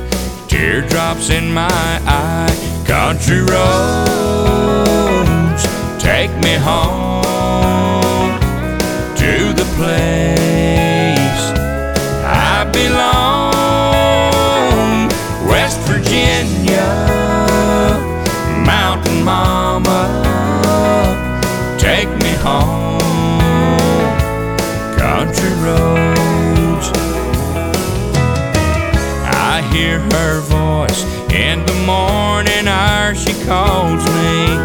teardrops in my eye. Country roads, take me home to the place Mama, take me home. Country roads. I hear her voice in the morning hour. She calls me.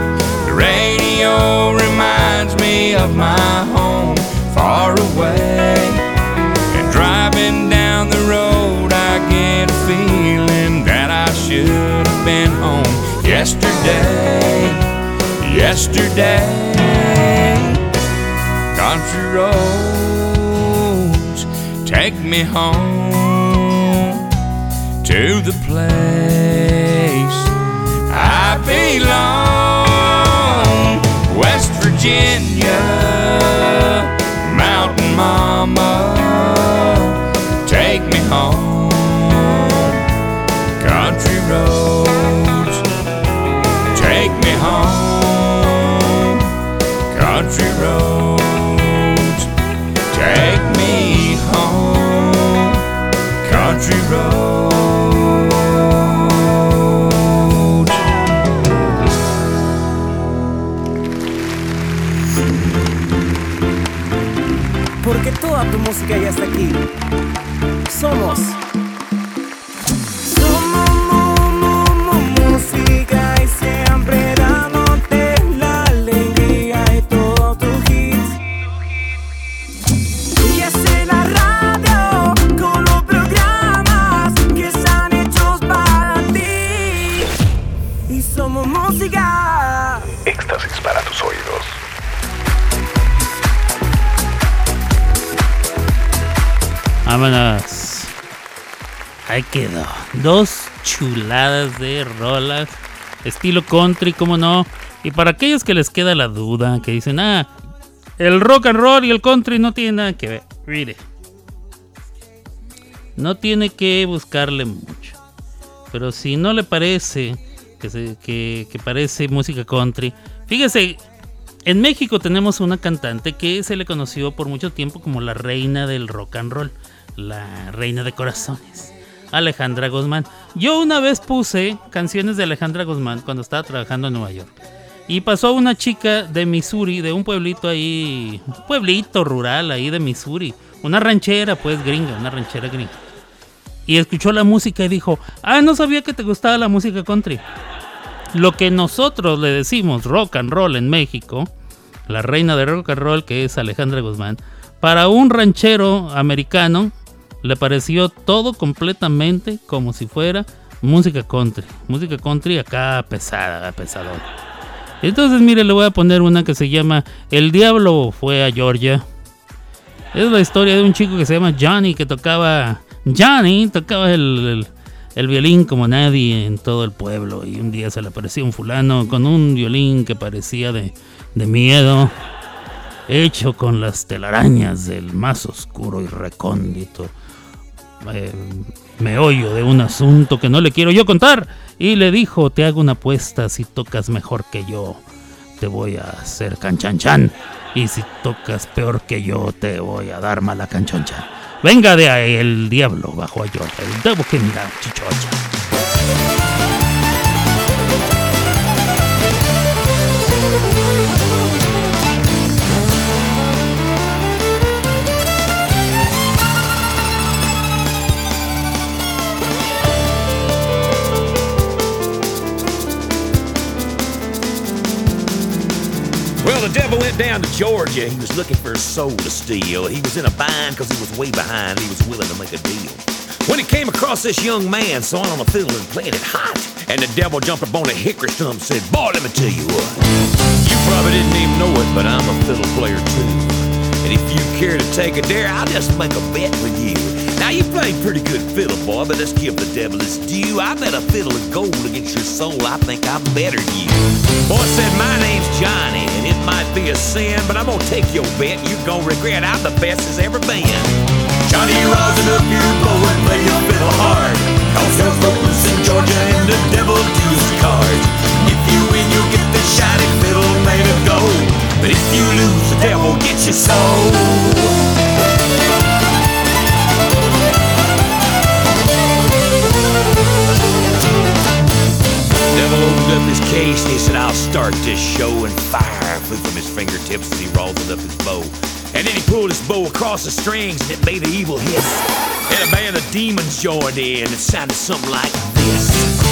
The radio reminds me of my home far away. And driving down the road, I get a feeling that I should have been home yesterday. Yesterday. Country roads take me home to the place I belong. West Virginia, Mountain Mama, take me home. Home. Country roads, take me home. Country roads. Porque toda tu música ya está aquí. Somos. Vámonos. Ahí quedó. Dos chuladas de rolas. Estilo country, como no. Y para aquellos que les queda la duda, que dicen, ah, el rock and roll y el country no tienen nada que ver. Mire. No tiene que buscarle mucho. Pero si no le parece que, se- que- que parece música country, fíjese, en México tenemos una cantante que se le conoció por mucho tiempo como la reina del rock and roll, la reina de corazones, Alejandra Guzmán. Yo una vez puse canciones de Alejandra Guzmán cuando estaba trabajando en Nueva York. Y pasó una chica de Missouri, de un pueblito ahí, un pueblito rural ahí de Missouri, una ranchera pues gringa, una ranchera gringa. Y escuchó la música y dijo, ah, no sabía que te gustaba la música country. Lo que nosotros le decimos rock and roll en México, la reina de rock and roll que es Alejandra Guzmán, para un ranchero americano le pareció todo completamente como si fuera música country. Música country acá pesada, pesadona. Entonces, mire, le voy a poner una que se llama El Diablo fue a Georgia. Es la historia de un chico que se llama Johnny que tocaba. Johnny tocaba el, el- el violín como nadie en todo el pueblo. Y un día se le apareció un fulano con un violín que parecía de, de miedo, hecho con las telarañas del más oscuro y recóndito eh, meollo de un asunto que no le quiero yo contar. Y le dijo: Te hago una apuesta, si tocas mejor que yo, te voy a hacer canchanchan. Y si tocas peor que yo, te voy a dar mala canchoncha. Venga de ahí el diablo bajo a yo. El debo que mira, chichocha. The devil went down to Georgia. He was looking for a soul to steal. He was in a bind because he was way behind. He was willing to make a deal. When he came across this young man sawing on a fiddle and playing it hot, and the devil jumped up on a hickory stump and said, Boy, let me tell you what. You probably didn't even know it, but I'm a fiddle player too. And if you care to take a dare, I'll just make a bet with you. Now you play pretty good fiddle, boy, but let's give the devil his due. I bet a fiddle of gold against your soul. I think I'm better than you. Boy said my name's Johnny, and it might be a sin, but I'm gonna take your bet. You're gonna regret I'm the best as ever been. Johnny, rosin up your bow and play your fiddle hard. Cause you're loose in Georgia and the devil deals cards. If you win, you'll get the shiny fiddle made of gold. But if you lose, the devil gets your soul. Devil opened up his case and he said, I'll start this show. And fire flew from his fingertips as he rolled up his bow. And then he pulled his bow across the strings and it made an evil hiss. And a band of demons joined in. It sounded something like this.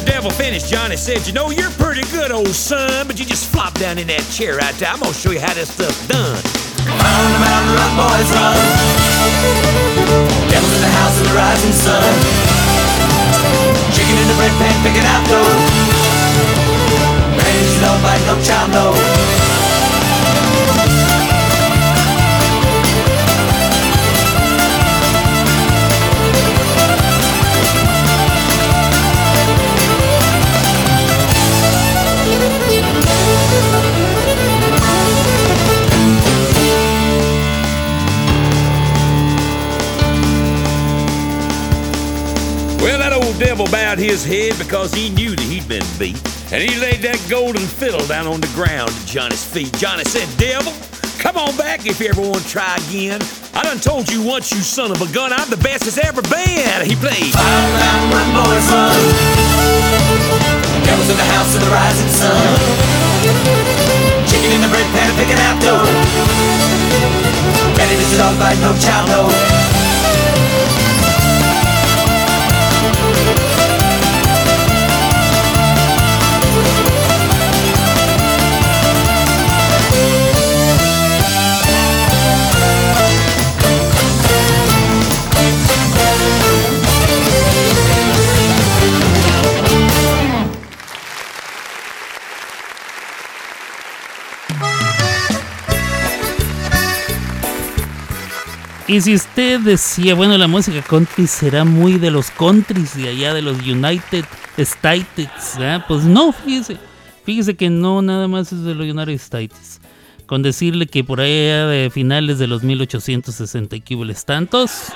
The devil finished, Johnny said, You know, you're pretty good, old son, but you just flop down in that chair right there. I'm gonna show you how this stuff's done. On, the mountain, run, boys, run. Devil's in the house of the rising sun. Chicken in the bread pan, picking out dough. Granny's no bite, no child, no. Devil bowed his head because he knew that he'd been beat. And he laid that golden fiddle down on the ground at Johnny's feet. Johnny said, Devil, come on back if you ever want to try again. I done told you once, you son of a gun, I'm the best that's ever been. He played. Fire down, run, boys, run. Devil's in the house of the rising sun. Chicken in the bread pan, picking out dough. Ready to sit on bite, no child, no. Y si usted decía, bueno, la música country será muy de los countries de allá, de los United States, ¿verdad? pues no, fíjese, fíjese que no nada más es de los United States. Con decirle que por allá de finales de los 1860 y tantos,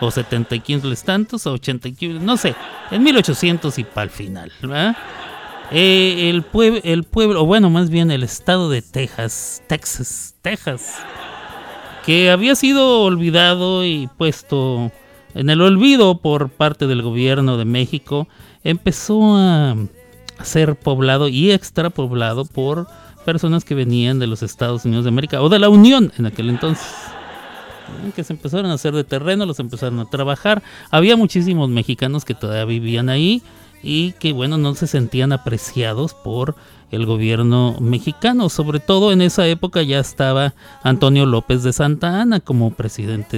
o 70 y tantos, o 80 y no sé, en 1800 y para el final, ¿verdad? Eh, el, pueblo, el pueblo, o bueno, más bien el estado de Texas, Texas, Texas, que había sido olvidado y puesto en el olvido por parte del gobierno de México, empezó a ser poblado y extrapoblado por personas que venían de los Estados Unidos de América o de la Unión en aquel entonces. Que se empezaron a hacer de terreno, los empezaron a trabajar. Había muchísimos mexicanos que todavía vivían ahí y que, bueno, no se sentían apreciados por el gobierno mexicano. Sobre todo en esa época ya estaba Antonio López de Santa Ana como presidente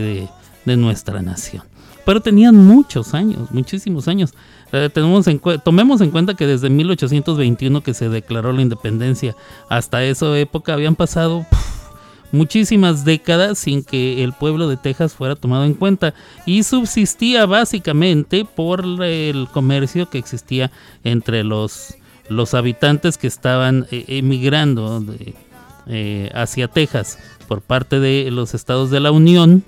de, nuestra nación. Pero tenían muchos años, muchísimos años. Eh, tenemos en tomemos en cuenta que desde 1821 que se declaró la independencia hasta esa época habían pasado muchísimas décadas sin que el pueblo de Texas fuera tomado en cuenta y subsistía básicamente por el comercio que existía entre los los habitantes que estaban eh, emigrando eh, hacia Texas por parte de los estados de la Unión,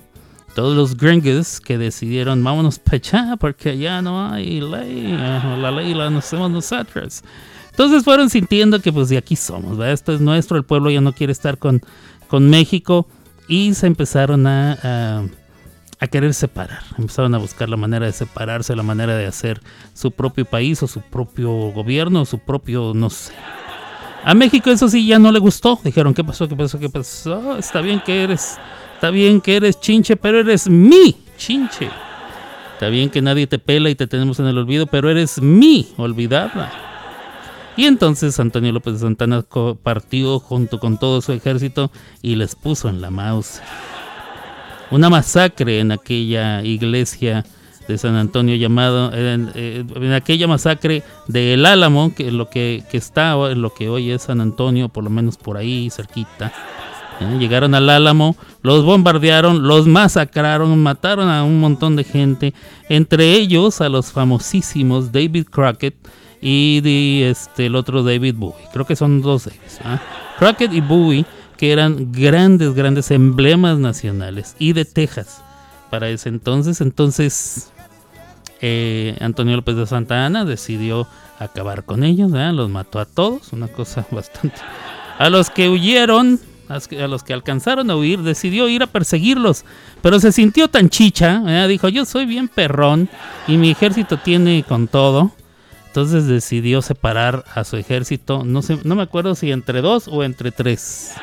todos los gringos que decidieron vámonos para allá porque allá no hay ley, la ley la hacemos nosotros. Entonces fueron sintiendo que pues de aquí somos, esto es nuestro, el pueblo ya no quiere estar con, con México y se empezaron a, a, querer separar. Empezaron a buscar la manera de separarse, la manera de hacer su propio país o su propio gobierno, su propio, no sé. A México eso sí ya no le gustó. Dijeron, ¿qué pasó? ¿Qué pasó? ¿Qué pasó? Está bien que eres, está bien que eres chinche, pero eres mi chinche. Está bien que nadie te pela y te tenemos en el olvido, pero eres mi olvidada. Y entonces Antonio López de Santana partió junto con todo su ejército y les puso en la mouse una masacre en aquella iglesia de San Antonio llamado en, eh, en aquella masacre de El Álamo que lo que, que está lo que hoy es San Antonio por lo menos por ahí cerquita ¿eh? llegaron al Álamo los bombardearon los masacraron mataron a un montón de gente entre ellos a los famosísimos David Crockett y este el otro David Bowie creo que son dos Davids ¿ah? Crockett y Bowie que eran grandes, grandes emblemas nacionales y de Texas para ese entonces. Entonces, eh, Antonio López de Santa Ana decidió acabar con ellos, ¿verdad? los mató a todos, una cosa bastante. A los que huyeron, a los que- alcanzaron a huir, decidió ir a perseguirlos, pero se sintió tan chicha, ¿verdad? dijo: Yo soy bien perrón y mi ejército tiene con todo. Entonces decidió separar a su ejército, no sé, no me acuerdo si entre dos o entre tres.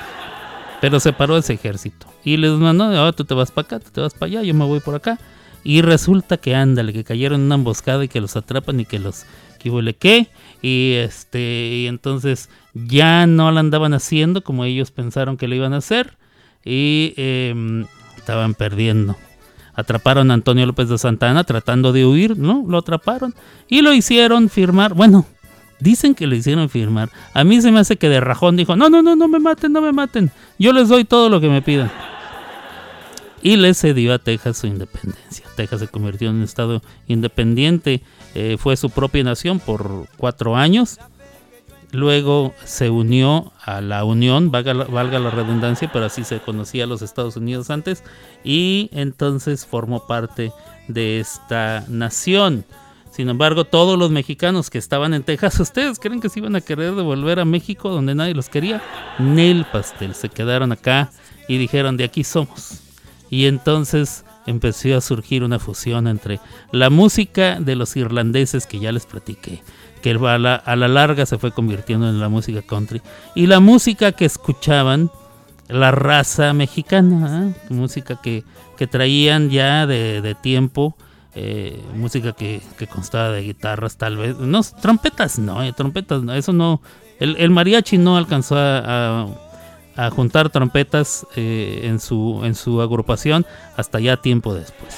Pero separó ese ejército. Y les mandó, "Ah, tú te vas para acá, tú te vas para allá, yo me voy por acá. Y resulta que ándale, que cayeron en una emboscada y que los atrapan y que los que huele qué. Y este, y entonces ya no la andaban haciendo como ellos pensaron que lo iban a hacer. Y em, estaban perdiendo. Atraparon a Antonio López de Santana tratando de huir, ¿no? Lo atraparon. Y lo hicieron firmar. Bueno, Dicen que lo hicieron firmar. A mí se me hace que de rajón dijo, no, no, no, no me maten, no me maten. Yo les doy todo lo que me pidan. Y le cedió a Texas su independencia. Texas se convirtió en un estado independiente. eh, fue su propia nación por cuatro años. Luego se unió a la Unión, valga la, redundancia, pero así se conocía a los Estados Unidos antes. Y entonces formó parte de esta nación. Sin embargo, todos los mexicanos que estaban en Texas, ¿ustedes creen que se iban a querer devolver a México donde nadie los quería? Nel pastel, se quedaron acá y dijeron de aquí somos. Y entonces empezó a surgir una fusión entre la música de los irlandeses que ya les platiqué, que a la, a la larga se fue convirtiendo en la música country, y la música que escuchaban la raza mexicana, ¿eh? música que, que traían ya de, tiempo eh, música que, constaba de guitarras tal vez, no, trompetas no, eh, trompetas no, eso no, el, mariachi no alcanzó a, a- juntar trompetas en, su, en su agrupación hasta ya tiempo después.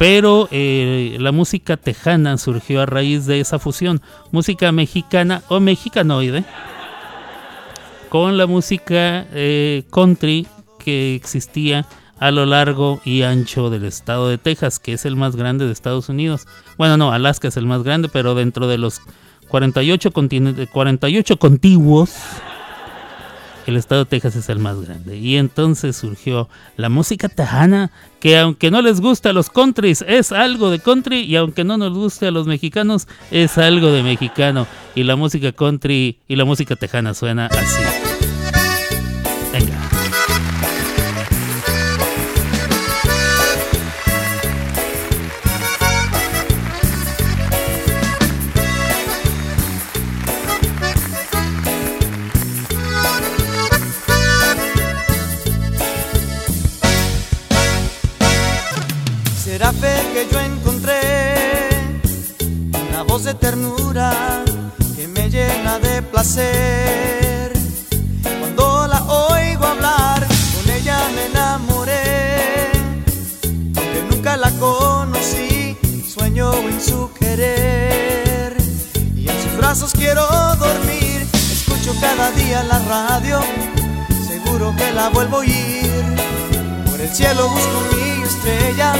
Pero eh, la música tejana surgió a raíz de esa fusión, música mexicana o mexicanoide, con la música eh, country que existía a lo largo y ancho del estado de Texas, que es el más grande de Estados Unidos. Bueno, no, Alaska es el más grande, pero dentro de los 48, continentes, 48 contiguos, el estado de Texas es el más grande. Y entonces surgió la música tejana, que aunque no les guste a los countries, es algo de country, y aunque no nos guste a los mexicanos, es algo de mexicano. Y la música country y la música tejana suena así. Venga. De placer. Cuando la oigo hablar, con ella me enamoré. Aunque nunca la conocí, sueño en su querer. Y en sus brazos quiero dormir. Escucho cada día la radio, seguro que la vuelvo a oír. Por el cielo busco mi estrella,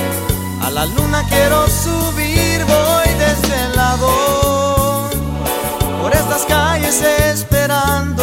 a la luna quiero subir, voy desde el lado. Por estas calles esperando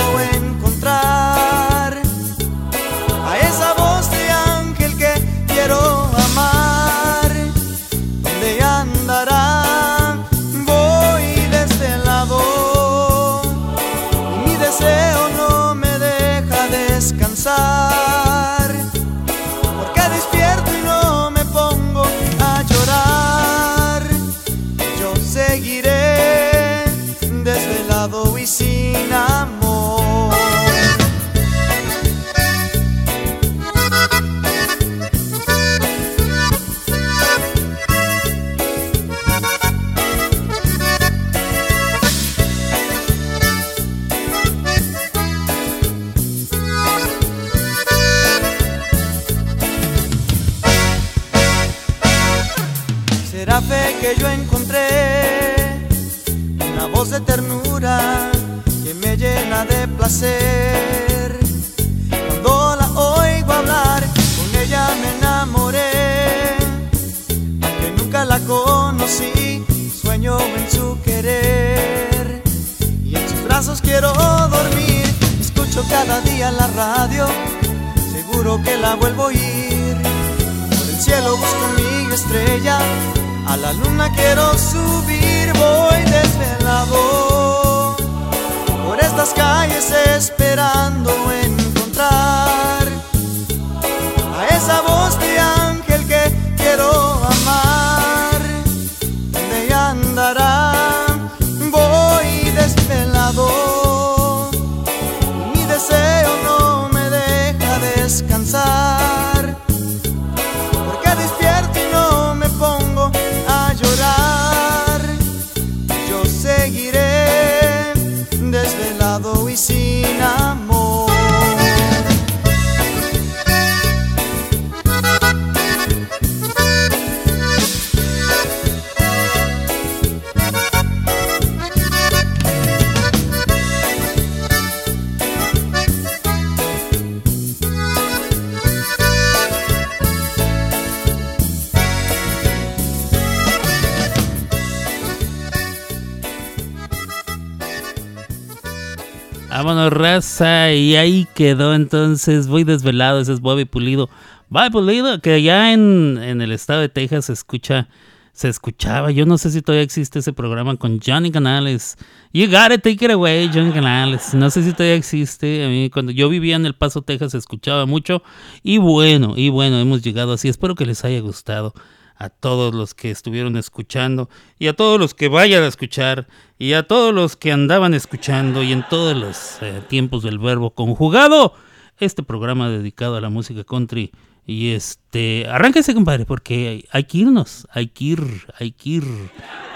Y ahí quedó entonces. Voy desvelado. Ese es Bobby Pulido. Bobby Pulido, que allá en, en el estado de Texas se escucha. Se escuchaba. Yo no sé si todavía existe ese programa con Johnny Canales. You gotta take it away, Johnny Canales. No sé si todavía existe. A mí, cuando yo vivía en El Paso, Texas, se escuchaba mucho. Y bueno, y bueno, hemos llegado así. Espero que les haya gustado a todos los que estuvieron escuchando y a todos los que vayan a escuchar y a todos los que andaban escuchando y en todos los eh, tiempos del verbo conjugado. Este programa dedicado a la música country y este arránquese compadre porque hay, hay que irnos hay que ir hay que ir.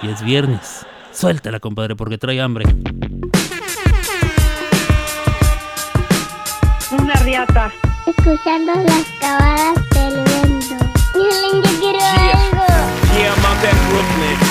Y es viernes. Suéltala compadre porque trae hambre. Una riata. Escuchando las cabalas del viento. Miren, yo quiero algo. Yeah, I'm out at Brooklyn.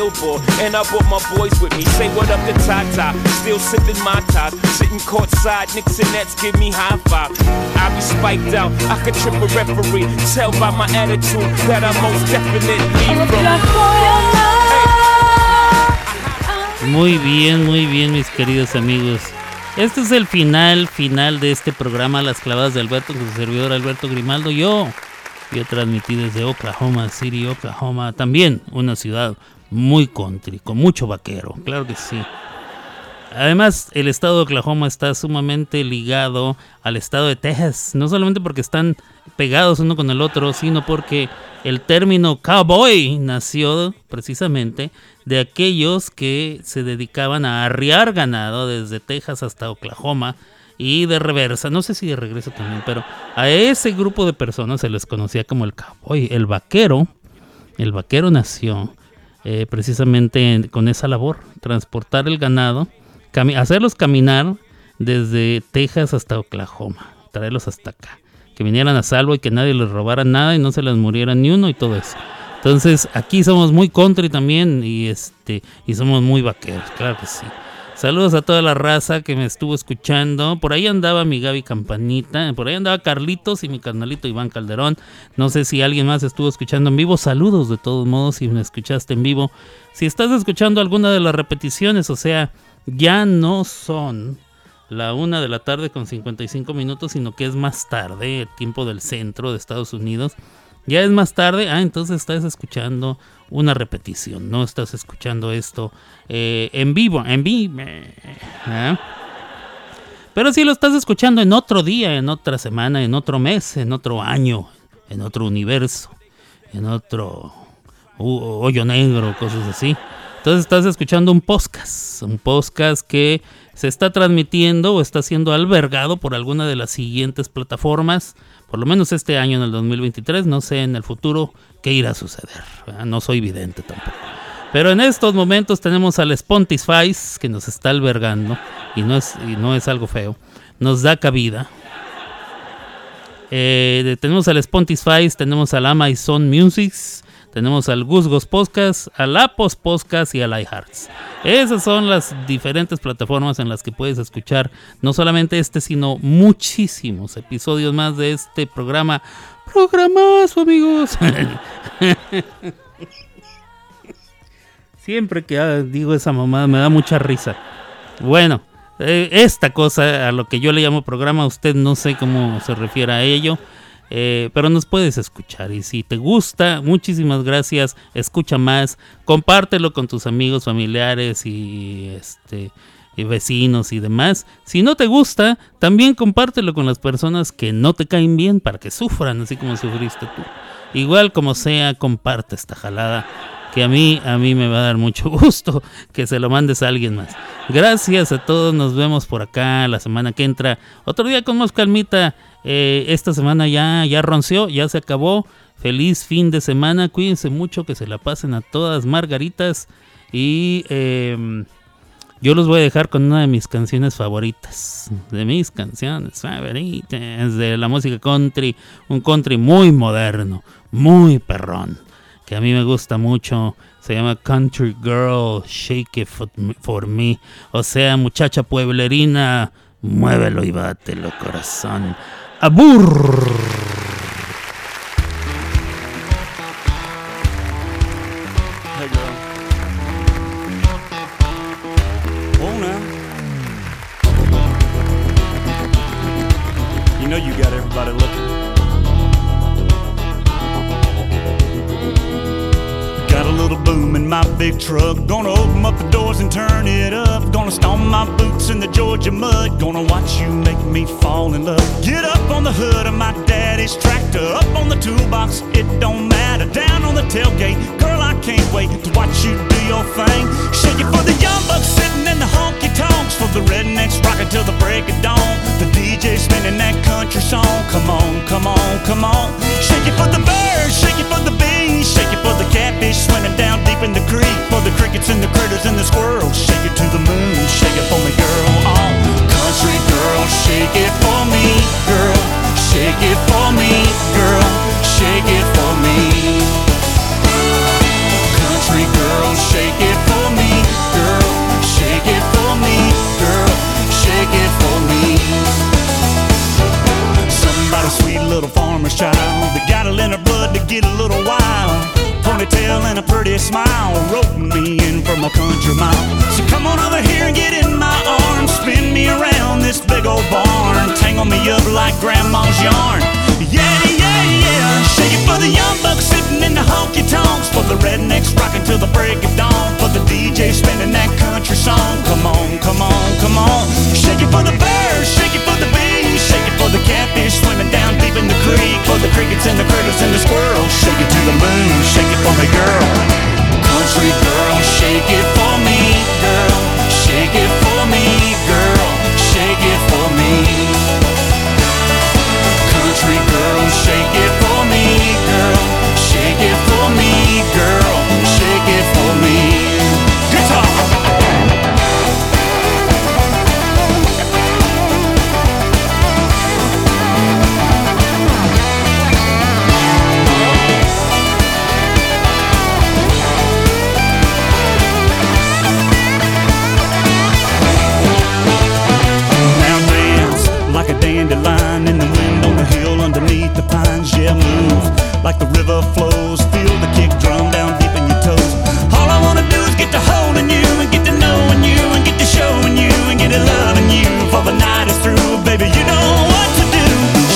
And I brought my with me. Say what up to Tata, still my give me high five. I be spiked out, I could trip a referee. Tell by my attitude that I'm most definitely. Muy bien, muy bien, mis queridos amigos. Este es el final, final de este programa, Las Clavadas de Alberto, con su servidor Alberto Grimaldo. Yo, yo transmití desde Oklahoma City, Oklahoma, también una ciudad muy country, con mucho vaquero, claro que sí. Además, el estado de Oklahoma está sumamente ligado al estado de Texas, no solamente porque están pegados uno con el otro, sino porque el término cowboy nació precisamente de aquellos que se dedicaban a arriar ganado desde Texas hasta Oklahoma y de reversa, no sé si de regreso también, pero a ese grupo de personas se les conocía como el cowboy, el vaquero. El vaquero nació eh, precisamente en- con esa labor, transportar el ganado, hacerlos caminar desde Texas hasta Oklahoma, traerlos hasta acá, que vinieran a salvo y que nadie les robara nada y no se les muriera ni uno y todo eso. Entonces aquí somos muy country también y este y somos muy vaqueros, claro que sí. Saludos a toda la raza que me estuvo escuchando. Por ahí andaba mi Gaby Campanita. Por ahí andaba Carlitos y mi carnalito Iván Calderón. No sé si alguien más estuvo escuchando en vivo. Saludos de todos modos si me escuchaste en vivo. Si estás escuchando alguna de las repeticiones, o sea, ya no son la una de la tarde con 55 minutos, sino que es más tarde, el tiempo del centro de Estados Unidos. Ya es más tarde, ah, entonces estás escuchando una repetición, no estás escuchando esto eh, en vivo, en vivo. ¿ah? Pero si lo estás escuchando en otro día, en otra semana, en otro mes, en otro año, en otro universo, en otro hoyo negro, cosas así. Entonces estás escuchando un podcast, un podcast que se está transmitiendo o está siendo albergado por alguna de las siguientes plataformas, por lo menos este año en el 2023, no sé en el futuro qué irá a suceder, no soy vidente tampoco. Pero en estos momentos tenemos al Spotify que nos está albergando y no es, y no es algo feo, nos da cabida. Eh, tenemos al Spotify, tenemos al Amazon Music, tenemos al Gusgos Podcast, al Apos Podcast y al iHearts. Esas son las diferentes plataformas en las que puedes escuchar no solamente este, sino muchísimos episodios más de este programa. Programazo, amigos. Siempre que ah, digo esa mamada me da mucha risa. Bueno, eh, esta cosa a lo que yo le llamo programa, usted no sé cómo se refiere a ello, eh, pero nos puedes escuchar. Y si te gusta, muchísimas gracias. Escucha más, compártelo con tus amigos, familiares y este y vecinos y demás. Si no te gusta, también compártelo con las personas que no te caen bien para que sufran, así como sufriste tú. Igual como sea, comparte esta jalada que a mí a mí me va a dar mucho gusto que se lo mandes a alguien más. Gracias a todos, nos vemos por acá la semana que entra. Otro día con más calmita. Eh, esta semana ya ya ronció, ya se acabó. Feliz fin de semana, cuídense mucho, que se la pasen a todas margaritas y em, yo los voy a dejar con una de mis canciones favoritas. De mis canciones favoritas. De la música country. Un country muy moderno. Muy perrón. Que a mí me gusta mucho. Se llama Country Girl Shake It For Me. O sea, muchacha pueblerina. Muévelo y bátelo, corazón. Abur. Truck. Gonna open up the doors and turn it up. Gonna stomp my boots in the Georgia mud. Gonna watch you make me fall in love. Get up on the hood of my daddy's tractor. Up on the toolbox, it don't matter. Down on the tailgate, girl, I can't wait to watch you do your thing. Shake it for the young bucks sitting in the honky tonks. For the rednecks rocking till the break of dawn. The DJ spinning that country song. Come on, come on, come on. Shake it for the birds, shake it for the bees, shake it for the catfish swimming down deep in the creek. For the crickets and the critters and the squirrels. Shake it to the moon, shake it for me, girl. Oh, country girl, shake it for me, Ponytail and a pretty smile, roping me in from a country mile. So come on over here and get in my arms, spin me around this big old barn, tangle me up like grandma's yarn. Yeah, yeah, yeah. Shake it for the young bucks sitting in the honky tonks, for the rednecks rocking till the break of dawn, for the DJ spinning that country song. Come on, come on, come on. Shake it for the birds, shake it for the it for the catfish swimming down deep in the creek, for the crickets and the critters and the squirrels. Shake it to the moon, shake it for me, girl. Country girl, shake it for me, girl. Shake it for me, girl. Shake it for me. Country girl, shake it river flows. Feel the kick drum down deep in your toes. All I wanna do is get to holding you and get to knowing you and get to showing you and get to loving you. For the night is through, baby, you know what to do.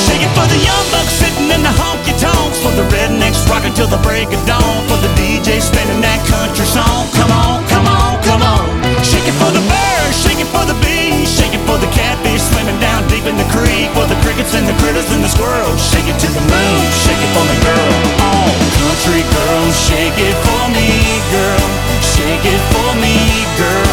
Shake it for the young bucks sitting in the honky tonks. For the rednecks rocking till the break of dawn. For the DJ spinning that country song. Come on, come on, come on. Shake it for the birds, shake it for the bees, shake it for the catfish swimming down deep in the creek. For the crickets and the critters and the squirrels. Shake it to the moon, shake it for me, girl country girl, shake it for me, girl, shake it for me, girl.